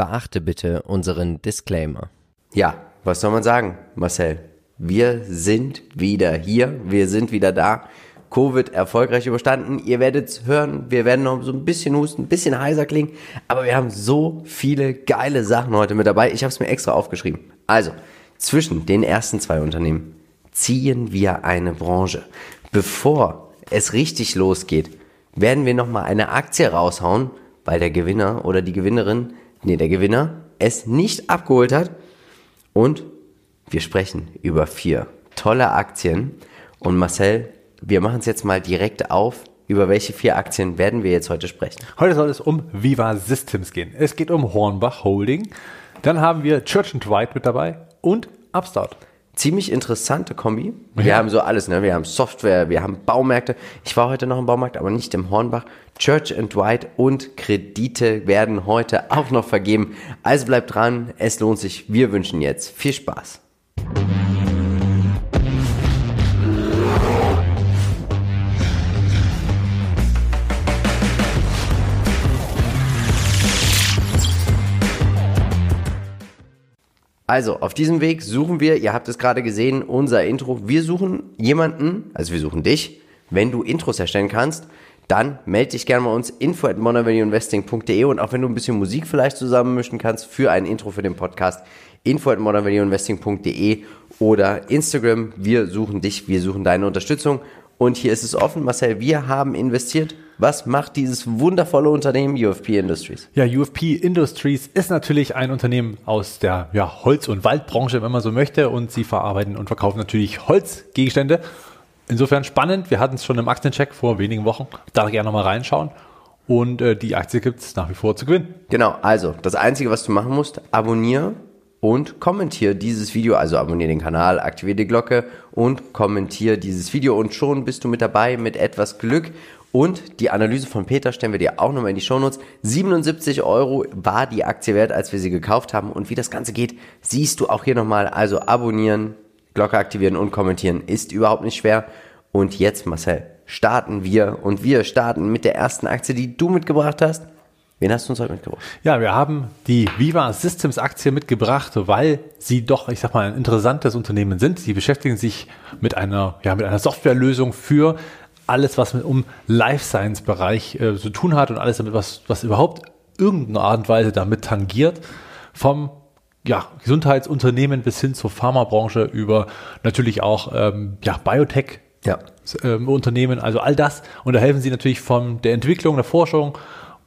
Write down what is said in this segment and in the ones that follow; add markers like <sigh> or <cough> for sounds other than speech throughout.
Beachte bitte unseren Disclaimer. Ja, was soll man sagen, Marcel? Wir sind wieder hier, wir sind wieder da. Covid erfolgreich überstanden. Ihr werdet es hören, wir werden noch so ein bisschen husten, ein bisschen heiser klingen, aber wir haben so viele geile Sachen heute mit dabei. Ich habe es mir extra aufgeschrieben. Also, zwischen den ersten zwei Unternehmen ziehen wir eine Branche. Bevor es richtig losgeht, werden wir nochmal eine Aktie raushauen, weil der Gewinner oder die Gewinnerin, nee, der Gewinner es nicht abgeholt hat. Und wir sprechen über vier tolle Aktien. Und Marcel, wir machen es jetzt mal direkt auf. Über welche vier Aktien werden wir jetzt heute sprechen? Heute soll es um Viva Systems gehen. Es geht um Hornbach Holding. Dann haben wir Church White mit dabei und Upstart. Ziemlich interessante Kombi. Wir ja. haben so alles, ne? Wir haben Software, wir haben Baumärkte. Ich war heute noch im Baumarkt, aber nicht im Hornbach. Church and White und Kredite werden heute auch noch vergeben. Also bleibt dran, es lohnt sich. Wir wünschen jetzt viel Spaß. Also, auf diesem Weg suchen wir, ihr habt es gerade gesehen, unser Intro. Wir suchen jemanden, also wir suchen dich. Wenn du Intros erstellen kannst, dann melde dich gerne bei uns info at modernvalueinvesting.de und auch wenn du ein bisschen Musik vielleicht zusammenmischen kannst für ein Intro für den Podcast, info at modernvalueinvesting.de oder Instagram. Wir suchen dich, wir suchen deine Unterstützung und hier ist es offen, Marcel, wir haben investiert was macht dieses wundervolle Unternehmen UFP Industries? Ja, UFP Industries ist natürlich ein Unternehmen aus der ja, Holz- und Waldbranche, wenn man so möchte. Und sie verarbeiten und verkaufen natürlich Holzgegenstände. Insofern spannend. Wir hatten es schon im Aktiencheck vor wenigen Wochen. Da gerne nochmal reinschauen. Und äh, die Aktie gibt es nach wie vor zu gewinnen. Genau, also das Einzige, was du machen musst, abonniere und kommentiere dieses Video. Also abonniere den Kanal, aktiviere die Glocke und kommentiere dieses Video. Und schon bist du mit dabei mit etwas Glück. Und die Analyse von Peter stellen wir dir auch nochmal in die Shownotes. 77 Euro war die Aktie wert, als wir sie gekauft haben. Und wie das Ganze geht, siehst du auch hier nochmal. Also abonnieren, Glocke aktivieren und kommentieren ist überhaupt nicht schwer. Und jetzt, Marcel, starten wir. Und wir starten mit der ersten Aktie, die du mitgebracht hast. Wen hast du uns heute mitgebracht? Ja, wir haben die Viva Systems Aktie mitgebracht, weil sie doch, ich sag mal, ein interessantes Unternehmen sind. Sie beschäftigen sich mit einer, ja, mit einer Softwarelösung für alles, was mit um Life Science Bereich äh, zu tun hat und alles damit, was, was überhaupt irgendeine Art und Weise damit tangiert, vom ja, Gesundheitsunternehmen bis hin zur Pharmabranche über natürlich auch ähm, ja, Biotech ja. Ähm, Unternehmen, also all das. Und da helfen sie natürlich von der Entwicklung, der Forschung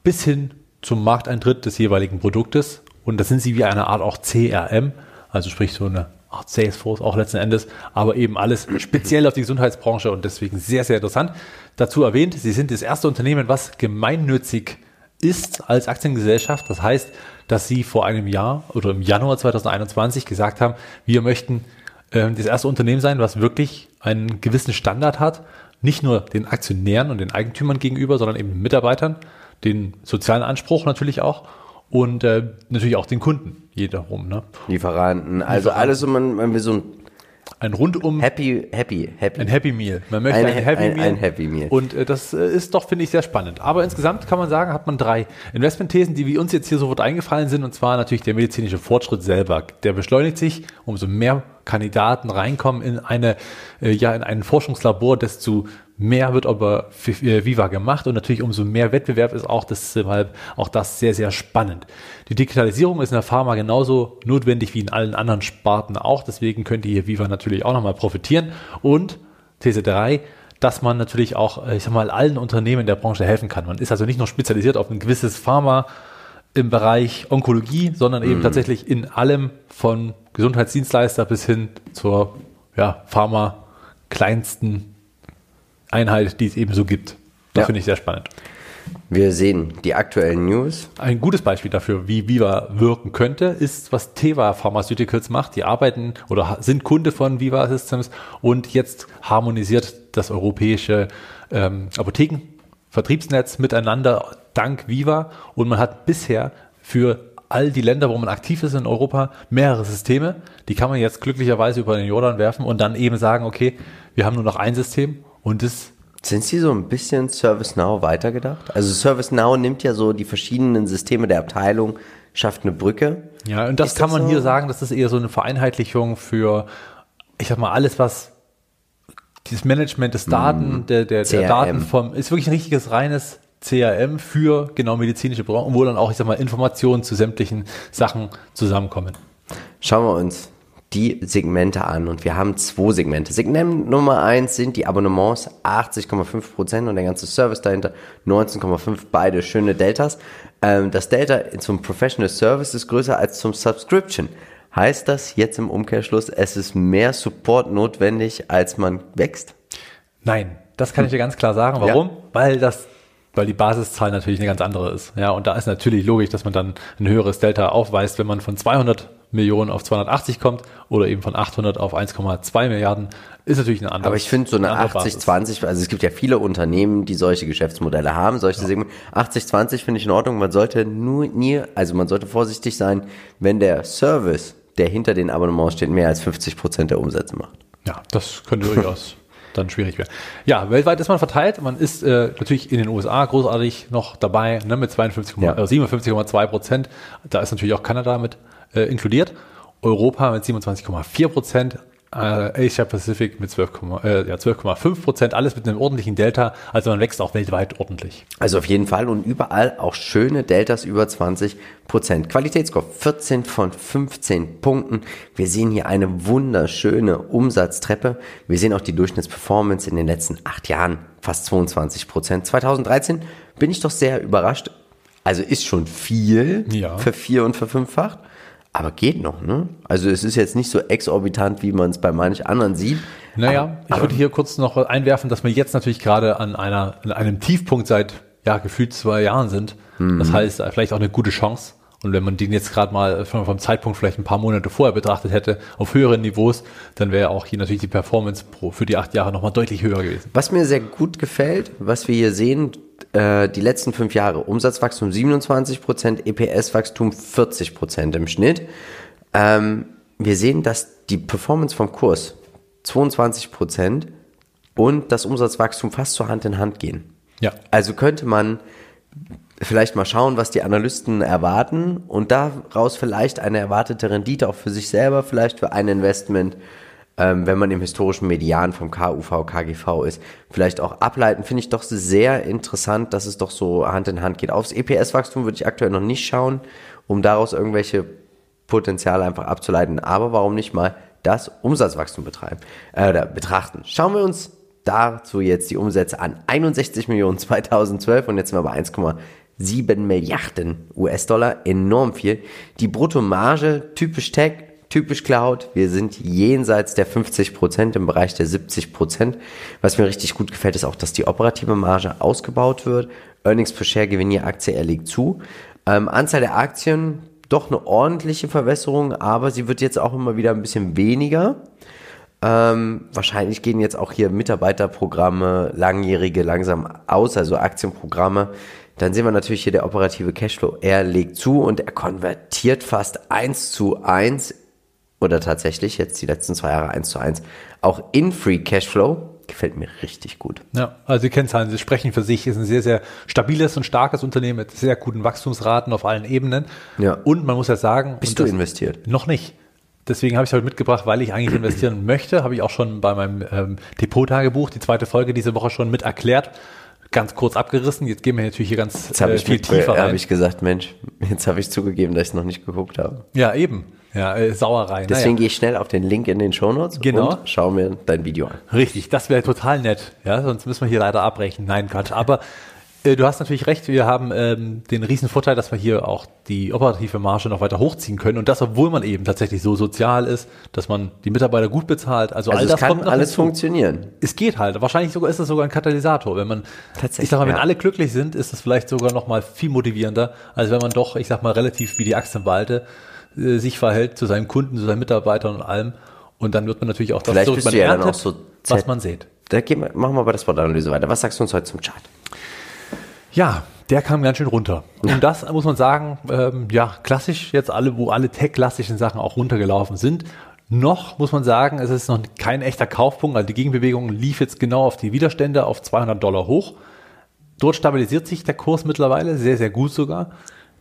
bis hin zum Markteintritt des jeweiligen Produktes. Und da sind sie wie eine Art auch CRM, also sprich so eine Art Salesforce auch letzten Endes, aber eben alles speziell auf die Gesundheitsbranche und deswegen sehr, sehr interessant. Dazu erwähnt, sie sind das erste Unternehmen, was gemeinnützig ist als Aktiengesellschaft. Das heißt, dass sie vor einem Jahr oder im Januar 2021 gesagt haben, wir möchten äh, das erste Unternehmen sein, was wirklich einen gewissen Standard hat, nicht nur den Aktionären und den Eigentümern gegenüber, sondern eben den Mitarbeitern, den sozialen Anspruch natürlich auch und äh, natürlich auch den Kunden jeder rum. Ne? Lieferanten, also Lieferanten. alles, so man, man will so ein ein rundum Happy, Happy, Happy. Ein Happy Meal. Man möchte ein, ein Happy ein, Meal. Ein Happy Meal. Und äh, das äh, ist doch, finde ich, sehr spannend. Aber insgesamt kann man sagen, hat man drei Investmentthesen, die wie uns jetzt hier sofort eingefallen sind. Und zwar natürlich der medizinische Fortschritt selber. Der beschleunigt sich, umso mehr Kandidaten reinkommen in eine, äh, ja, in ein Forschungslabor, desto mehr wird aber äh, Viva gemacht und natürlich umso mehr Wettbewerb ist auch deshalb auch das sehr, sehr spannend. Die Digitalisierung ist in der Pharma genauso notwendig wie in allen anderen Sparten auch, deswegen könnte hier Viva natürlich auch nochmal profitieren und These 3, dass man natürlich auch, äh, ich sag mal, allen Unternehmen der Branche helfen kann. Man ist also nicht nur spezialisiert auf ein gewisses Pharma im Bereich Onkologie, sondern eben mhm. tatsächlich in allem von Gesundheitsdienstleister bis hin zur ja, Pharma kleinsten Einheit, die es eben so gibt. Das ja. finde ich sehr spannend. Wir sehen die aktuellen News. Ein gutes Beispiel dafür, wie Viva wirken könnte, ist, was Teva Pharmaceuticals macht. Die arbeiten oder sind Kunde von Viva Systems und jetzt harmonisiert das europäische ähm, Apothekenvertriebsnetz miteinander dank Viva und man hat bisher für all die Länder, wo man aktiv ist in Europa, mehrere Systeme. Die kann man jetzt glücklicherweise über den Jordan werfen und dann eben sagen, okay, wir haben nur noch ein System und das sind Sie so ein bisschen ServiceNow weitergedacht? Also ServiceNow nimmt ja so die verschiedenen Systeme der Abteilung, schafft eine Brücke. Ja, und das Ist kann das man so? hier sagen, das ist eher so eine Vereinheitlichung für, ich sag mal, alles, was dieses Management des Daten, der, der, der CRM. Daten vom, ist wirklich ein richtiges reines CRM für genau medizinische Branchen, wo dann auch, ich sag mal, Informationen zu sämtlichen Sachen zusammenkommen. Schauen wir uns die Segmente an und wir haben zwei Segmente. Segment Nummer eins sind die Abonnements, 80,5% und der ganze Service dahinter 19,5%, beide schöne Deltas. Ähm, das Delta zum Professional Service ist größer als zum Subscription. Heißt das jetzt im Umkehrschluss, es ist mehr Support notwendig, als man wächst? Nein, das kann ich dir ganz klar sagen. Warum? Weil das, weil die Basiszahl natürlich eine ganz andere ist. Ja, und da ist natürlich logisch, dass man dann ein höheres Delta aufweist, wenn man von 200 Millionen auf 280 kommt oder eben von 800 auf 1,2 Milliarden, ist natürlich eine andere. Aber ich finde so eine Basis. 80-20, also es gibt ja viele Unternehmen, die solche Geschäftsmodelle haben, solche Segmente. 80-20 finde ich in Ordnung. Man sollte nur nie, also man sollte vorsichtig sein, wenn der Service, der hinter den Abonnements steht, mehr als 50 Prozent der Umsätze macht. Ja, das könnte durchaus dann schwierig werden. Ja, weltweit ist man verteilt. Man ist äh, natürlich in den USA großartig noch dabei ne, mit 52, Ja. äh, 57,2 Prozent. Da ist natürlich auch Kanada mit äh, inkludiert. Europa mit 27,4 Prozent. Äh, Asia Pacific mit 12,5 äh, ja, 12,5 Prozent. Alles mit einem ordentlichen Delta. Also man wächst auch weltweit ordentlich. Also auf jeden Fall und überall auch schöne Deltas über 20 Prozent. Qualitätsscore 14 von 15 Punkten. Wir sehen hier eine wunderschöne Umsatztreppe. Wir sehen auch die Durchschnittsperformance in den letzten acht Jahren fast 22 Prozent. 2013 bin ich doch sehr überrascht. Also ist schon viel Ja. für vier und verfünffacht. Aber geht noch, ne? Also es ist jetzt nicht so exorbitant, wie man es bei manch anderen sieht. Naja, ich würde hier kurz noch einwerfen, dass wir jetzt natürlich gerade an einer, an einem Tiefpunkt seit, ja, gefühlt zwei Jahren sind. Das heißt, vielleicht auch eine gute Chance. Und wenn man den jetzt gerade mal vom vom Zeitpunkt vielleicht ein paar Monate vorher betrachtet hätte, auf höheren Niveaus, dann wäre auch hier natürlich die Performance pro, für die acht Jahre nochmal deutlich höher gewesen. Was mir sehr gut gefällt, was wir hier sehen, äh, die letzten fünf Jahre, Umsatzwachstum 27%, EPS-Wachstum 40% im Schnitt. Ähm, wir sehen, dass die Performance vom Kurs 22% und das Umsatzwachstum fast zur Hand in Hand gehen. Ja. Also könnte man vielleicht mal schauen, was die Analysten erwarten und daraus vielleicht eine erwartete Rendite auch für sich selber, vielleicht für ein Investment, ähm, wenn man im historischen Median vom KUV, KGV ist, vielleicht auch ableiten. Finde ich doch sehr interessant, dass es doch so Hand in Hand geht. Aufs EPS-Wachstum würde ich aktuell noch nicht schauen, um daraus irgendwelche Potenziale einfach abzuleiten. Aber warum nicht mal das Umsatzwachstum betreiben, äh, oder betrachten? Schauen wir uns dazu jetzt die Umsätze an. 61 Millionen 2012 und jetzt sind wir bei 1,7 Milliarden US-Dollar. Enorm viel. Die Bruttomarge, typisch Tech, typisch Cloud. Wir sind jenseits der 50 Prozent im Bereich der 70 Prozent. Was mir richtig gut gefällt, ist auch, dass die operative Marge ausgebaut wird. Earnings per Share, Gewinn je Aktie, er liegt zu. Ähm, Anzahl der Aktien, doch eine ordentliche Verbesserung, aber sie wird jetzt auch immer wieder ein bisschen weniger. Ähm, wahrscheinlich gehen jetzt auch hier Mitarbeiterprogramme, langjährige langsam aus, also Aktienprogramme. Dann sehen wir natürlich hier der operative Cashflow. Er legt zu und er konvertiert fast eins zu eins oder tatsächlich jetzt die letzten zwei Jahre eins zu eins auch in Free Cashflow. Gefällt mir richtig gut. Ja, also die Kennzahlen, sie sprechen für sich, ist ein sehr, sehr stabiles und starkes Unternehmen mit sehr guten Wachstumsraten auf allen Ebenen. Ja. Und man muss ja sagen, Bist du investiert? Noch nicht. Deswegen habe ich es heute mitgebracht, weil ich eigentlich investieren <clears throat> möchte. Habe ich auch schon bei meinem ähm, Depot-Tagebuch, die zweite Folge diese Woche schon mit erklärt. Ganz kurz abgerissen. Jetzt gehen wir natürlich hier ganz Jetzt habe äh, ich, viel mit- tiefer rein. ich gesagt, Mensch, jetzt habe ich zugegeben, dass ich es noch nicht geguckt habe. ja, eben. Ja, äh, Sauerei. Deswegen naja. gehe ich schnell auf den Link in den Shownotes Genau. und schau mir dein Video an. Richtig, das wäre total nett. Ja, sonst müssen wir hier leider abbrechen. Nein, Quatsch. Aber äh, du hast natürlich recht. Wir haben ähm, den riesen Vorteil, dass wir hier auch die operative Marge noch weiter hochziehen können. Und das, obwohl man eben tatsächlich so sozial ist, dass man die Mitarbeiter gut bezahlt. Also, Also all das kann alles hinzu. funktionieren. Es geht halt. Wahrscheinlich sogar ist es sogar ein Katalysator. Wenn man, Tatsächlich, ich sag mal, wenn ja. alle glücklich sind, ist es vielleicht sogar noch mal viel motivierender, als wenn man doch, ich sag mal, relativ wie die Aktienwalte äh, sich verhält zu seinen Kunden, zu seinen Mitarbeitern und allem. Und dann wird man natürlich auch das, Vielleicht man ja erntet, so was man sieht. Da gehen wir, machen wir bei der Sportanalyse weiter. Was sagst du uns heute zum Chart? Ja, der kam ganz schön runter. Und das muss man sagen, ähm, ja, klassisch jetzt alle, wo alle tech-klassischen Sachen auch runtergelaufen sind. Noch muss man sagen, es ist noch kein echter Kaufpunkt. Also die Gegenbewegung lief jetzt genau auf die Widerstände auf 200 Dollar hoch. Dort stabilisiert sich der Kurs mittlerweile, sehr, sehr gut sogar.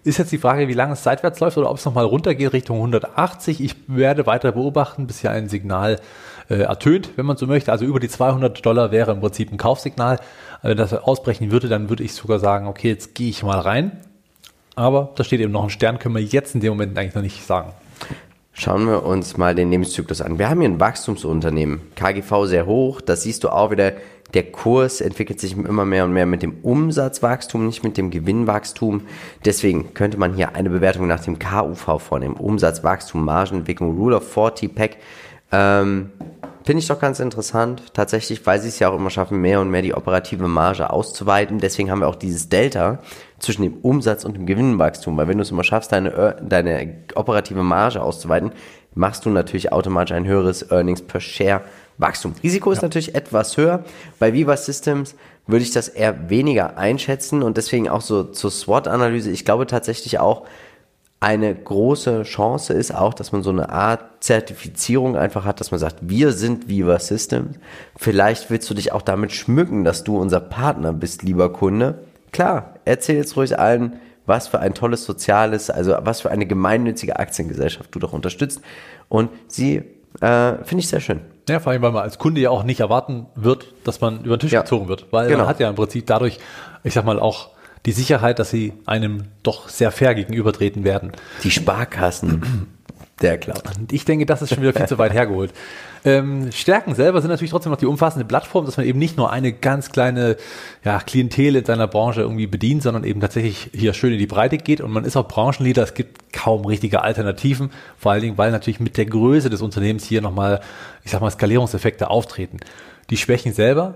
Ist jetzt die Frage, wie lange es seitwärts läuft oder ob es nochmal runtergeht Richtung 180. Ich werde weiter beobachten, bis hier ein Signal äh, ertönt, wenn man so möchte. Also über die 200 Dollar wäre im Prinzip ein Kaufsignal. Wenn das ausbrechen würde, dann würde ich sogar sagen, okay, jetzt gehe ich mal rein. Aber da steht eben noch ein Stern, können wir jetzt in dem Moment eigentlich noch nicht sagen. Schauen wir uns mal den Lebenszyklus an. Wir haben hier ein Wachstumsunternehmen. KGV sehr hoch. Das siehst du auch wieder. Der Kurs entwickelt sich immer mehr und mehr mit dem Umsatzwachstum, nicht mit dem Gewinnwachstum. Deswegen könnte man hier eine Bewertung nach dem KUV vornehmen. Umsatzwachstum, Margenentwicklung, Rule of 40 Pack. Ähm, Finde ich doch ganz interessant, tatsächlich, weil sie es ja auch immer schaffen, mehr und mehr die operative Marge auszuweiten. Deswegen haben wir auch dieses Delta zwischen dem Umsatz und dem Gewinnwachstum. Weil wenn du es immer schaffst, deine, deine operative Marge auszuweiten, machst du natürlich automatisch ein höheres Earnings per Share Wachstum. Risiko ist ja. natürlich etwas höher. Bei Viva Systems würde ich das eher weniger einschätzen und deswegen auch so zur SWOT-Analyse. Ich glaube tatsächlich auch, eine große Chance ist auch, dass man so eine Art Zertifizierung einfach hat, dass man sagt, wir sind Viva Systems. Vielleicht willst du dich auch damit schmücken, dass du unser Partner bist, lieber Kunde. Klar, erzähl jetzt ruhig allen, was für ein tolles soziales, also was für eine gemeinnützige Aktiengesellschaft du doch unterstützt. Und sie äh, finde ich sehr schön. Ja, vor allem, weil man als Kunde ja auch nicht erwarten wird, dass man über den Tisch ja. gezogen wird. Weil genau. man hat ja im Prinzip dadurch, ich sag mal, auch die Sicherheit, dass sie einem doch sehr fair gegenübertreten werden. Die Sparkassen. Der Cloud. Und ich denke, das ist schon wieder viel zu weit hergeholt. Ähm, Stärken selber sind natürlich trotzdem noch die umfassende Plattform, dass man eben nicht nur eine ganz kleine ja, Klientel in seiner Branche irgendwie bedient, sondern eben tatsächlich hier schön in die Breite geht und man ist auch Branchenleader. Es gibt kaum richtige Alternativen, vor allen Dingen, weil natürlich mit der Größe des Unternehmens hier nochmal, ich sag mal, Skalierungseffekte auftreten. Die Schwächen selber,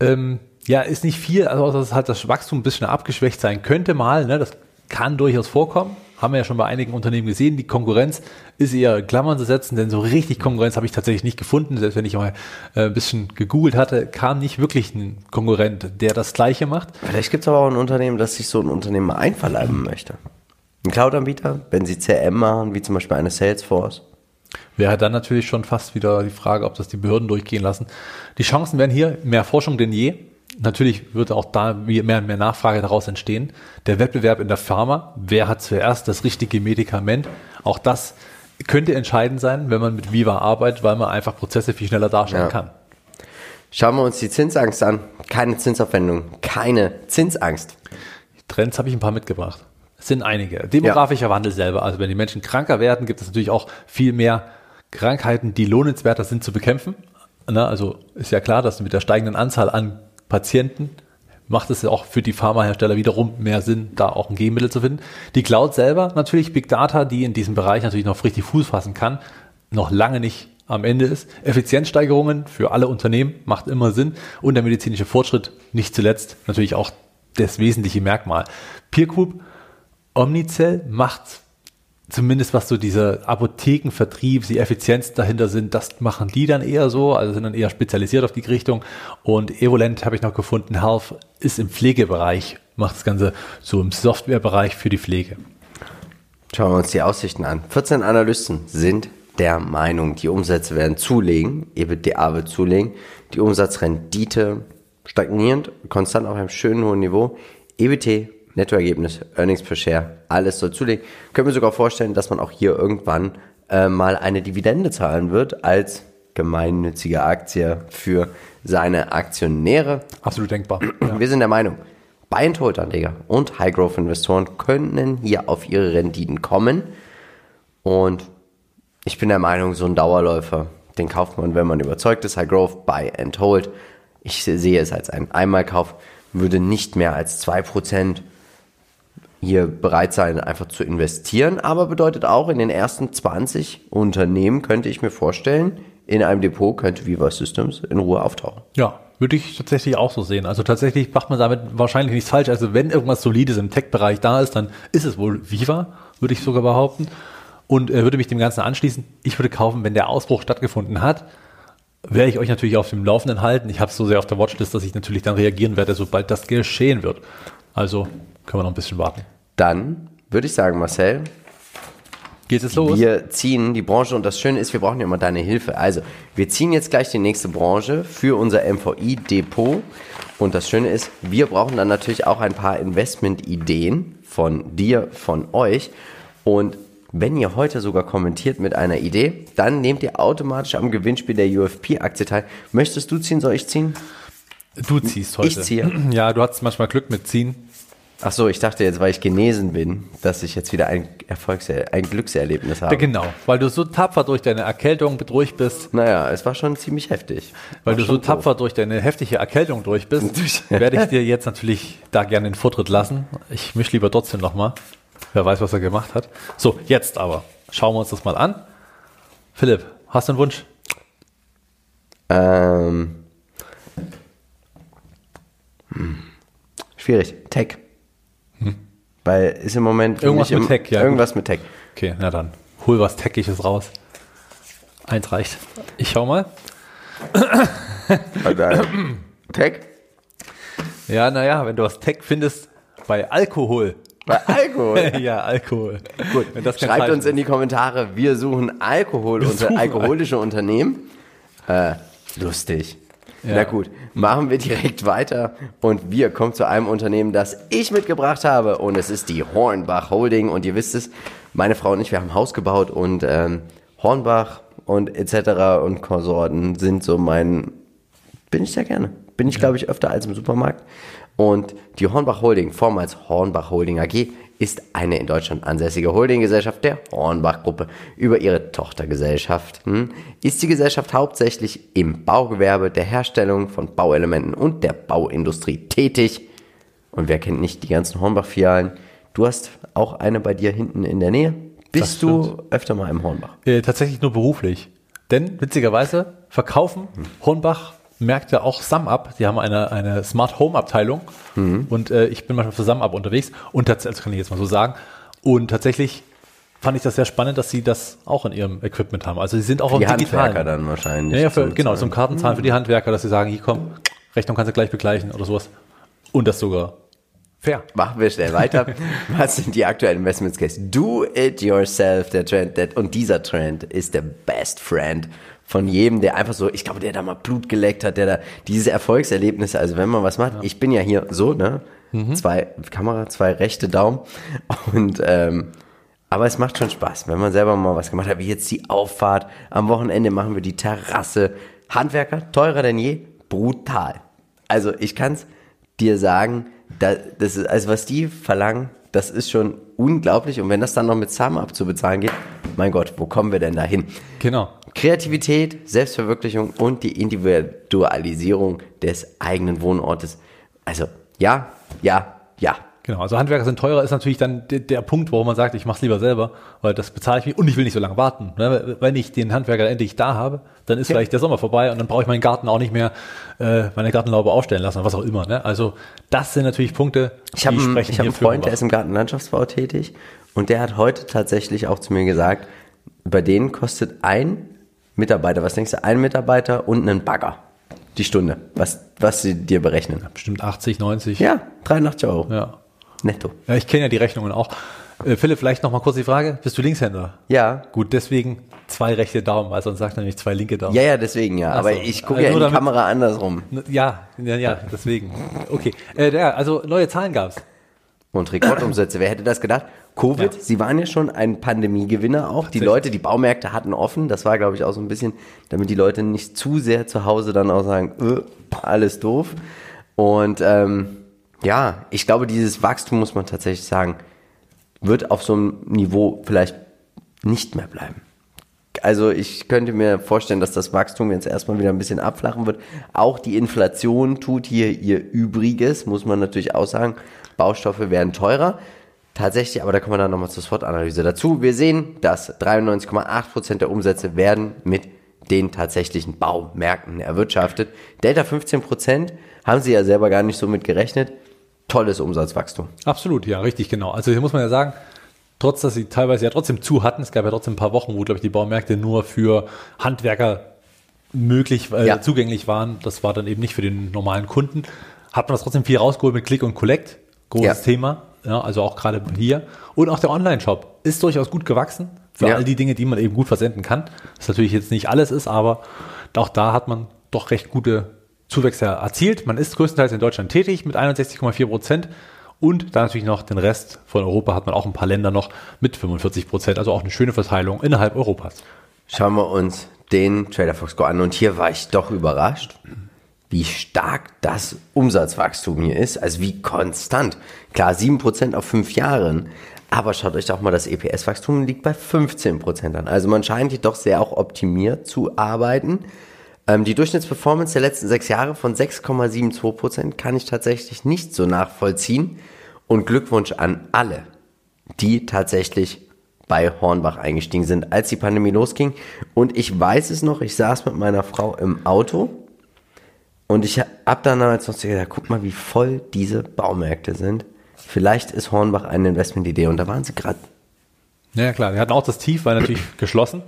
ähm, ja, ist nicht viel, also dass halt das Wachstum ein bisschen abgeschwächt sein könnte mal, ne? das kann durchaus vorkommen. Haben wir ja schon bei einigen Unternehmen gesehen. Die Konkurrenz ist eher Klammern zu setzen, denn so richtig Konkurrenz habe ich tatsächlich nicht gefunden. Selbst wenn ich mal äh, ein bisschen gegoogelt hatte, kam nicht wirklich ein Konkurrent, der das Gleiche macht. Vielleicht gibt es aber auch ein Unternehmen, das sich so ein Unternehmen mal einverleiben möchte. Ein Cloud-Anbieter, wenn sie CRM machen, wie zum Beispiel eine Salesforce. Wäre dann natürlich schon fast wieder die Frage, ob das die Behörden durchgehen lassen. Die Chancen wären hier mehr Forschung denn je. Natürlich wird auch da mehr und mehr Nachfrage daraus entstehen. Der Wettbewerb in der Pharma, wer hat zuerst das richtige Medikament? Auch das könnte entscheidend sein, wenn man mit Viva arbeitet, weil man einfach Prozesse viel schneller darstellen ja. kann. Schauen wir uns die Zinsangst an. Keine Zinsaufwendung, keine Zinsangst. Trends habe ich ein paar mitgebracht. Es sind einige. Demografischer ja. Wandel selber. Also wenn die Menschen kranker werden, gibt es natürlich auch viel mehr Krankheiten, die lohnenswerter sind zu bekämpfen. Na, also ist ja klar, dass mit der steigenden Anzahl an Patienten macht es ja auch für die Pharmahersteller wiederum mehr Sinn, da auch ein Gegenmittel zu finden. Die Cloud selber natürlich Big Data, die in diesem Bereich natürlich noch richtig Fuß fassen kann, noch lange nicht am Ende ist. Effizienzsteigerungen für alle Unternehmen macht immer Sinn und der medizinische Fortschritt nicht zuletzt natürlich auch das wesentliche Merkmal. Peer Group Omnicell macht zumindest was so diese Apothekenvertrieb, die Effizienz dahinter sind, das machen die dann eher so, also sind dann eher spezialisiert auf die Richtung. Und Evolent habe ich noch gefunden, Health ist im Pflegebereich, macht das Ganze so im Softwarebereich für die Pflege. Schauen wir uns die Aussichten an. 14 Analysten sind der Meinung, die Umsätze werden zulegen, EBITDA wird zulegen, die Umsatzrendite stagnierend, konstant auf einem schönen hohen Niveau, EBT Nettoergebnis, Earnings per Share, alles soll zulegen. Können wir sogar vorstellen, dass man auch hier irgendwann äh, mal eine Dividende zahlen wird als gemeinnützige Aktie für seine Aktionäre. Absolut denkbar. <clears throat> Ja. Wir sind der Meinung, Buy and Hold Anleger und High Growth Investoren können hier auf ihre Renditen kommen. Und ich bin der Meinung, so ein Dauerläufer, den kauft man, wenn man überzeugt ist. High Growth, Buy and Hold. Ich sehe es als einen Einmalkauf, würde nicht mehr als 2% hier bereit sein, einfach zu investieren, aber bedeutet auch, in den ersten 20 Unternehmen könnte ich mir vorstellen, in einem Depot könnte Viva Systems in Ruhe auftauchen. Ja, würde ich tatsächlich auch so sehen. Also tatsächlich macht man damit wahrscheinlich nichts falsch. Also wenn irgendwas Solides im Tech-Bereich da ist, dann ist es wohl Viva, würde ich sogar behaupten. Und äh, würde mich dem Ganzen anschließen. Ich würde kaufen, wenn der Ausbruch stattgefunden hat, werde ich euch natürlich auf dem Laufenden halten. Ich habe es so sehr auf der Watchlist, dass ich natürlich dann reagieren werde, sobald das geschehen wird. Also können wir noch ein bisschen warten. Dann würde ich sagen, Marcel, Geht es los? Wir ziehen die Branche und das Schöne ist, wir brauchen ja immer deine Hilfe. Also, wir ziehen jetzt gleich die nächste Branche für unser MVI-Depot. Und das Schöne ist, wir brauchen dann natürlich auch ein paar Investment-Ideen von dir, von euch. Und wenn ihr heute sogar kommentiert mit einer Idee, dann nehmt ihr automatisch am Gewinnspiel der UFP-Aktie teil. Möchtest du ziehen? Soll ich ziehen? Du ziehst heute. Ich ziehe. Ja, du hast manchmal Glück mit Ziehen. Ach so, ich dachte jetzt, weil ich genesen bin, dass ich jetzt wieder ein Erfolgs ein Glückserlebnis habe. Genau, weil du so tapfer durch deine Erkältung durch bist, Naja, es war schon ziemlich heftig. weil War du so tapfer durch deine heftige Erkältung durch bist, <laughs> werde ich dir jetzt natürlich da gerne den Vortritt lassen. Ich mische lieber trotzdem nochmal. Wer weiß, was er gemacht hat. So, jetzt aber. Schauen wir uns das mal an. Philipp, hast du einen Wunsch? Ähm, hm, schwierig. Tech. Weil ist im Moment Hm. Irgendwas mit im, Tech, ja, Irgendwas mit Tech. Okay, na dann. Hol was Teckiges raus. Eins reicht. Ich schau mal. Tech? Ja, naja, wenn du was Tech findest, bei Alkohol. Bei Alkohol. <laughs> ja, Alkohol. Gut, Schreibt Zeichen uns in die Kommentare, wir suchen Alkohol Wir unter suchen alkoholische Unternehmen. Äh, lustig. Ja. Na gut, machen wir direkt weiter und wir kommen zu einem Unternehmen, das ich mitgebracht habe und es ist die Hornbach Holding und ihr wisst es, meine Frau und ich, wir haben ein Haus gebaut und ähm, Hornbach und etc. und Konsorten sind so mein, bin ich sehr gerne. Bin ich, glaube ich, öfter als im Supermarkt. Und die Hornbach Holding, vormals Hornbach Holding AG, ist eine in Deutschland ansässige Holdinggesellschaft der Hornbach Gruppe. Über ihre Tochtergesellschaften ist die Gesellschaft hauptsächlich im Baugewerbe, der Herstellung von Bauelementen und der Bauindustrie tätig. Und wer kennt nicht die ganzen Hornbach-Filialen? Du hast auch eine bei dir hinten in der Nähe. Bist du öfter mal im Hornbach? Äh, tatsächlich nur beruflich. Denn witzigerweise verkaufen Hornbach Märkte auch SumUp. Die haben eine, eine Smart Home Abteilung und äh, ich bin manchmal für SumUp unterwegs und das kann ich jetzt mal so sagen. Und tatsächlich fand ich das sehr spannend, dass sie das auch in ihrem Equipment haben. Also sie sind auch Die im Handwerker Digitalen. dann wahrscheinlich. Ja, ja, für, genau, zum Kartenzahlen für die Handwerker, dass sie sagen, hier komm, Rechnung kannst du gleich begleichen oder sowas. Und das sogar fair. Machen wir schnell weiter. <laughs> Was sind die aktuellen Investments Case? Do it yourself, der Trend. Der, und dieser Trend ist der best friend von jedem, der einfach so, ich glaube, der da mal Blut geleckt hat, der da diese Erfolgserlebnisse, also wenn man was macht, ich bin ja hier so, ne? Zwei Kamera, zwei rechte Daumen und ähm, aber es macht schon Spaß, wenn man selber mal was gemacht hat, wie jetzt die Auffahrt. Am Wochenende machen wir die Terrasse. Handwerker, teurer denn je, brutal. Also ich kann's dir sagen, da, das ist, also was die verlangen, das ist schon unglaublich. Und wenn das dann noch mit Sum abzubezahlen geht, mein Gott, wo kommen wir denn da hin? Genau. Kreativität, Selbstverwirklichung und die Individualisierung des eigenen Wohnortes. Also ja, ja, ja. Genau, also Handwerker sind teurer, ist natürlich dann der, der Punkt, wo man sagt, ich mache es lieber selber, weil das bezahle ich mir und ich will nicht so lange warten. Ne? Wenn ich den Handwerker endlich da habe, dann ist vielleicht der Sommer vorbei und dann brauche ich meinen Garten auch nicht mehr, äh, meine Gartenlaube aufstellen lassen was auch immer. Ne? Also das sind natürlich Punkte, Ich habe einen, sprechen ich hab hier einen Freund, der ist im Gartenlandschaftsbau tätig und der hat heute tatsächlich auch zu mir gesagt, bei denen kostet ein Mitarbeiter, was denkst du, ein Mitarbeiter und einen Bagger die Stunde, was, was sie dir berechnen. bestimmt 80, 90. Ja, 83 Euro ja. Netto. Ja, ich kenne ja die Rechnungen auch. Äh, Philipp, vielleicht noch mal kurz die Frage, bist du Linkshänder? Ja, Gut, deswegen zwei rechte Daumen, weil sonst sagt er nämlich zwei linke Daumen. ja, ja, deswegen ja. Aber so. ich gucke Also ja in nur die damit- Kamera andersrum. Ja, ja, ja, deswegen. Okay, äh, ja, also neue Zahlen gab's. Und Rekordumsätze, wer hätte das gedacht? Covid, Ja. sie waren ja schon ein Pandemiegewinner auch. Die. Leute, die Baumärkte hatten offen. Das war, glaube ich, auch so ein bisschen, damit die Leute nicht zu sehr zu Hause dann auch sagen, äh, alles doof. Und ähm, ja, ich glaube, dieses Wachstum, muss man tatsächlich sagen, wird auf so einem Niveau vielleicht nicht mehr bleiben. Also ich könnte mir vorstellen, dass das Wachstum jetzt erstmal wieder ein bisschen abflachen wird. Auch die Inflation tut hier ihr Übriges, muss man natürlich auch sagen. Baustoffe werden teurer. Tatsächlich, aber da kommen wir dann nochmal zur SWOT-Analyse dazu. Wir sehen, dass 93,8% der Umsätze werden mit den tatsächlichen Baumärkten erwirtschaftet. Delta 15% haben sie ja selber gar nicht so mit gerechnet. Tolles Umsatzwachstum. Absolut, ja, richtig, genau. Also hier muss man ja sagen, trotz dass sie teilweise ja trotzdem zu hatten, es gab ja trotzdem ein paar Wochen, wo, glaube ich, die Baumärkte nur für Handwerker möglich, äh, Ja. zugänglich waren. Das war dann eben nicht für den normalen Kunden. Hat man das trotzdem viel rausgeholt mit Click und Collect. Großes Ja. Thema. Ja, also auch gerade hier. Und auch der Online-Shop ist durchaus gut gewachsen. Für all die Dinge, die man eben gut versenden kann. Das natürlich jetzt nicht alles ist, aber auch da hat man doch recht gute Zuwächse erzielt. Man ist größtenteils in Deutschland tätig mit 61,4 Prozent. Und dann natürlich noch den Rest von Europa hat man auch ein paar Länder noch mit 45 Prozent, also auch eine schöne Verteilung innerhalb Europas. Schauen wir uns den Trader Fox Score an und hier war ich doch überrascht, wie stark das Umsatzwachstum hier ist, also wie konstant. Klar, 7% auf fünf Jahren, aber schaut euch doch mal, das EPS-Wachstum liegt bei 15% an. Also man scheint hier doch sehr auch optimiert zu arbeiten. Ähm, die Durchschnittsperformance der letzten sechs Jahre von 6,72% kann ich tatsächlich nicht so nachvollziehen. Und Glückwunsch an alle, die tatsächlich bei Hornbach eingestiegen sind, als die Pandemie losging. Und ich weiß es noch, ich saß mit meiner Frau im Auto und ich hab dann damals noch gedacht, guck mal, wie voll diese Baumärkte sind. Vielleicht ist Hornbach eine Investmentidee und da waren sie gerade. Ja, klar. Wir hatten auch das Tief, weil natürlich <clears throat> geschlossen.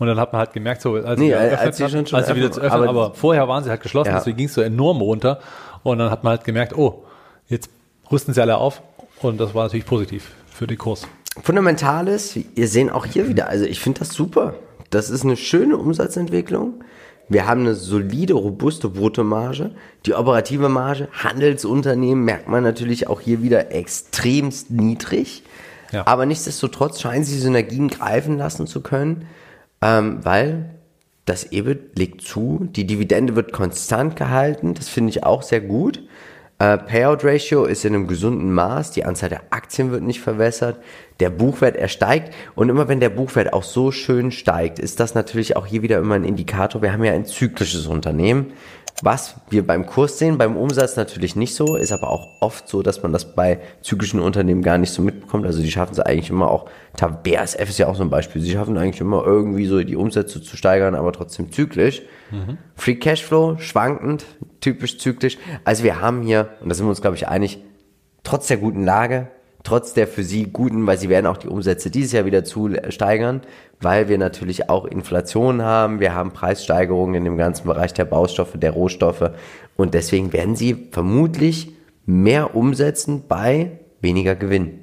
Und dann hat man halt gemerkt, so, als, Nee, als eröffnet sie hatten, schon- schon als sie wieder zu öffnen, aber- aber, vorher waren sie halt geschlossen, Ja. deswegen ging es so enorm runter. Und dann hat man halt gemerkt, oh, jetzt rüsten sie alle auf. Und das war natürlich positiv für den Kurs. Fundamentales, ihr sehen auch hier wieder, also ich finde das super. Das ist eine schöne Umsatzentwicklung. Wir haben eine solide, robuste Bruttomarge. Die operative Marge, Handelsunternehmen, merkt man natürlich auch hier wieder extremst niedrig. Ja. Aber nichtsdestotrotz scheinen sie Synergien greifen lassen zu können, ähm, weil das EBIT legt zu, die Dividende wird konstant gehalten, das finde ich auch sehr gut. Äh, Payout Ratio ist in einem gesunden Maß, die Anzahl der Aktien wird nicht verwässert, der Buchwert er steigt und immer wenn der Buchwert auch so schön steigt, ist das natürlich auch hier wieder immer ein Indikator. Wir haben ja ein zyklisches Unternehmen, was wir beim Kurs sehen, beim Umsatz natürlich nicht so, ist aber auch oft so, dass man das bei zyklischen Unternehmen gar nicht so mitbekommt. Also die schaffen es eigentlich immer auch, BASF ist ja auch so ein Beispiel, sie schaffen eigentlich immer irgendwie so die Umsätze zu steigern, aber trotzdem zyklisch. Free Cashflow, schwankend, typisch zyklisch. Also wir haben hier, und da sind wir uns glaube ich einig, trotz der guten Lage, trotz der für sie guten, weil sie werden auch die Umsätze dieses Jahr wieder zu steigern, weil wir natürlich auch Inflation haben, wir haben Preissteigerungen in dem ganzen Bereich der Baustoffe, der Rohstoffe und deswegen werden sie vermutlich mehr umsetzen bei weniger Gewinn.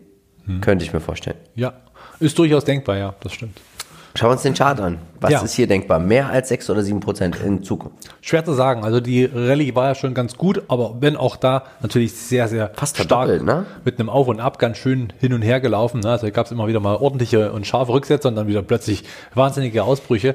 Könnte ich mir vorstellen. Ja, ist durchaus denkbar, ja, das stimmt. Schauen wir uns den Chart an. Was Ja. ist hier denkbar? Mehr als 6 oder 7 Prozent in Zukunft. Schwer zu sagen. Also die Rallye war ja schon ganz gut, aber wenn auch da natürlich sehr, sehr Fast stark ne? mit einem Auf und Ab ganz schön hin und her gelaufen. Ne? Also gab es immer wieder mal ordentliche und scharfe Rücksätze und dann wieder plötzlich wahnsinnige Ausbrüche.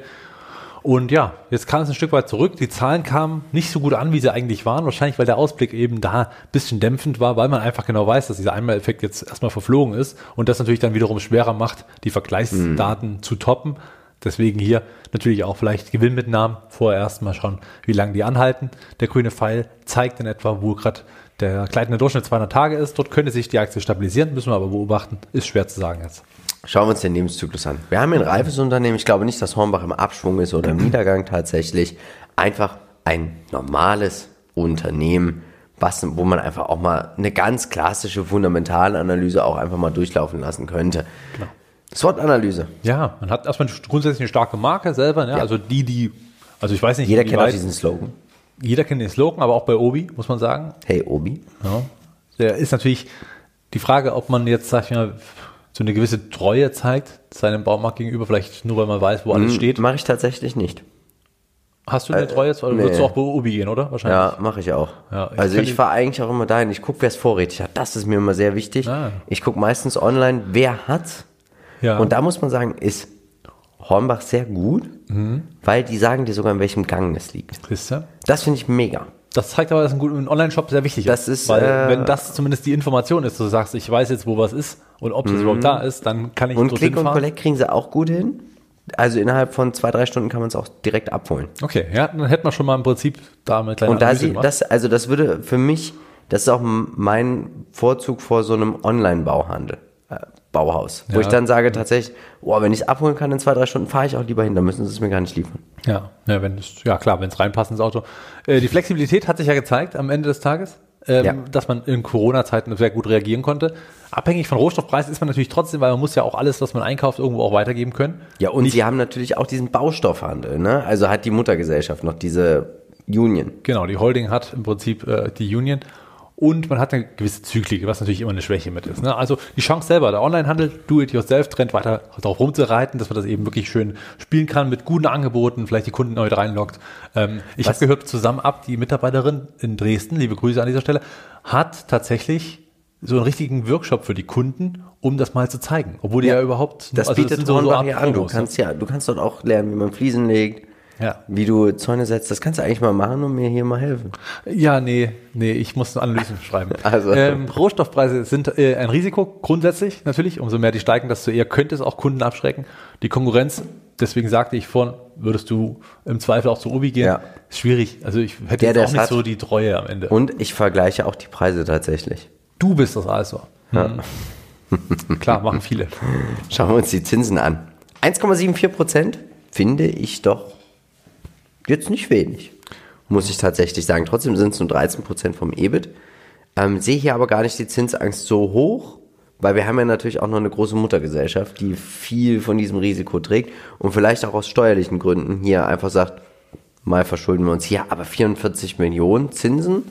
Und ja, jetzt kam es ein Stück weit zurück. Die Zahlen kamen nicht so gut an, wie sie eigentlich waren. Wahrscheinlich, weil der Ausblick eben da ein bisschen dämpfend war, weil man einfach genau weiß, dass dieser Einmaleffekt jetzt erstmal verflogen ist und das natürlich dann wiederum schwerer macht, die Vergleichsdaten zu toppen. Deswegen hier natürlich auch vielleicht Gewinnmitnahmen. Vorher erst mal schauen, wie lange die anhalten. Der grüne Pfeil zeigt in etwa, wo gerade der gleitende Durchschnitt 200 Tage ist. Dort könnte sich die Aktie stabilisieren, müssen wir aber beobachten. Ist schwer zu sagen jetzt. Schauen wir uns den Lebenszyklus an. Wir haben ein reifes Unternehmen. Ich glaube nicht, dass Hornbach im Abschwung ist oder im Niedergang tatsächlich. Einfach ein normales Unternehmen, was, wo man einfach auch mal eine ganz klassische Fundamentalanalyse auch einfach mal durchlaufen lassen könnte. SWOT-Analyse. Ja, man hat erstmal grundsätzlich eine starke Marke selber. Ne? Ja. Also die, die, also ich weiß nicht, Jeder kennt auch diesen Slogan. jeder kennt den Slogan, aber auch bei Obi, muss man sagen. Hey Obi. Ja. Der ist natürlich die Frage, ob man jetzt, sag ich mal, so eine gewisse Treue zeigt seinem Baumarkt gegenüber, vielleicht nur weil man weiß, wo alles steht. Mache ich tatsächlich nicht. Hast du eine Treue jetzt, oder nee. würdest du auch bei Obi gehen, oder? Wahrscheinlich. Ja, mache ich auch. Ja, ich also ich fahre eigentlich auch immer dahin. Ich gucke, wer es vorrätig hat. Das ist mir immer sehr wichtig. Ah. Ich gucke meistens online, wer hat. Ja. Und da muss man sagen, ist Hornbach sehr gut, Mhm. weil die sagen dir sogar, in welchem Gang es liegt. Du? Das finde ich mega. Das zeigt aber, dass ein guter Online-Shop sehr wichtig Das ist. Weil, äh, wenn das zumindest die Information ist, du sagst, ich weiß jetzt, wo was ist und ob das überhaupt da ist, dann kann ich Mhm. Und Click und. Collect kriegen sie auch gut hin. Also innerhalb von zwei, drei Stunden kann man es auch direkt abholen. Okay, ja, dann hätte man schon mal im Prinzip da eine kleine Und da Analyse sie, gemacht. das, also das würde für mich, das ist auch mein Vorzug vor so einem Online-Bauhandel, Bauhaus. Wo Ja. ich dann sage tatsächlich, oh, wenn ich es abholen kann in zwei, drei Stunden, fahre ich auch lieber hin, dann müssen sie es mir gar nicht liefern. Ja, ja, wenn es, ja klar, wenn es reinpasst ins Auto. Äh, die Flexibilität hat sich ja gezeigt am Ende des Tages, ähm, Ja. dass man in Corona-Zeiten sehr gut reagieren konnte. Abhängig von Rohstoffpreis ist man natürlich trotzdem, weil man muss ja auch alles, was man einkauft, irgendwo auch weitergeben können. Ja, und sie haben natürlich auch diesen Baustoffhandel, ne? Also hat die Muttergesellschaft noch diese Union. Genau, die Holding hat im Prinzip äh, die Union und man hat eine gewisse Zyklik, was natürlich immer eine Schwäche mit ist. Ne? Also die Chance selber, der Onlinehandel, Do-it-yourself-Trend weiter darauf rumzureiten, dass man das eben wirklich schön spielen kann mit guten Angeboten, vielleicht die Kunden neu reinlockt. Ähm, ich habe gehört, zusammen ab, die Mitarbeiterin in Dresden, liebe Grüße an dieser Stelle, hat tatsächlich so einen richtigen Workshop für die Kunden, um das mal zu zeigen. Obwohl die ja, überhaupt, Das also bietet sind so- so ja an. Du ne? kannst ja, du kannst dort auch lernen, wie man Fliesen legt, Ja. wie du Zäune setzt. Das kannst du eigentlich mal machen und mir hier mal helfen. Ja, nee, nee, ich muss Analysen schreiben. <laughs> Also. Ähm, Rohstoffpreise sind äh, ein Risiko, grundsätzlich natürlich. Umso mehr die steigen, desto eher könnte es auch Kunden abschrecken. Die Konkurrenz, deswegen sagte ich vorhin, würdest du im Zweifel auch zu Obi gehen. Ja. Ist schwierig. Also ich hätte Der, jetzt auch nicht hat. so die Treue am Ende. Und ich vergleiche auch die Preise tatsächlich. du bist das also. Hm. Klar, machen viele. Schauen wir uns die Zinsen an. 1,74 Prozent finde ich doch jetzt nicht wenig, muss ich tatsächlich sagen. Trotzdem sind es nur 13 Prozent vom EBIT. Ähm, sehe hier aber gar nicht die Zinsangst so hoch, weil wir haben ja natürlich auch noch eine große Muttergesellschaft, die viel von diesem Risiko trägt und vielleicht auch aus steuerlichen Gründen hier einfach sagt, mal verschulden wir uns hier, aber 44 Millionen Zinsen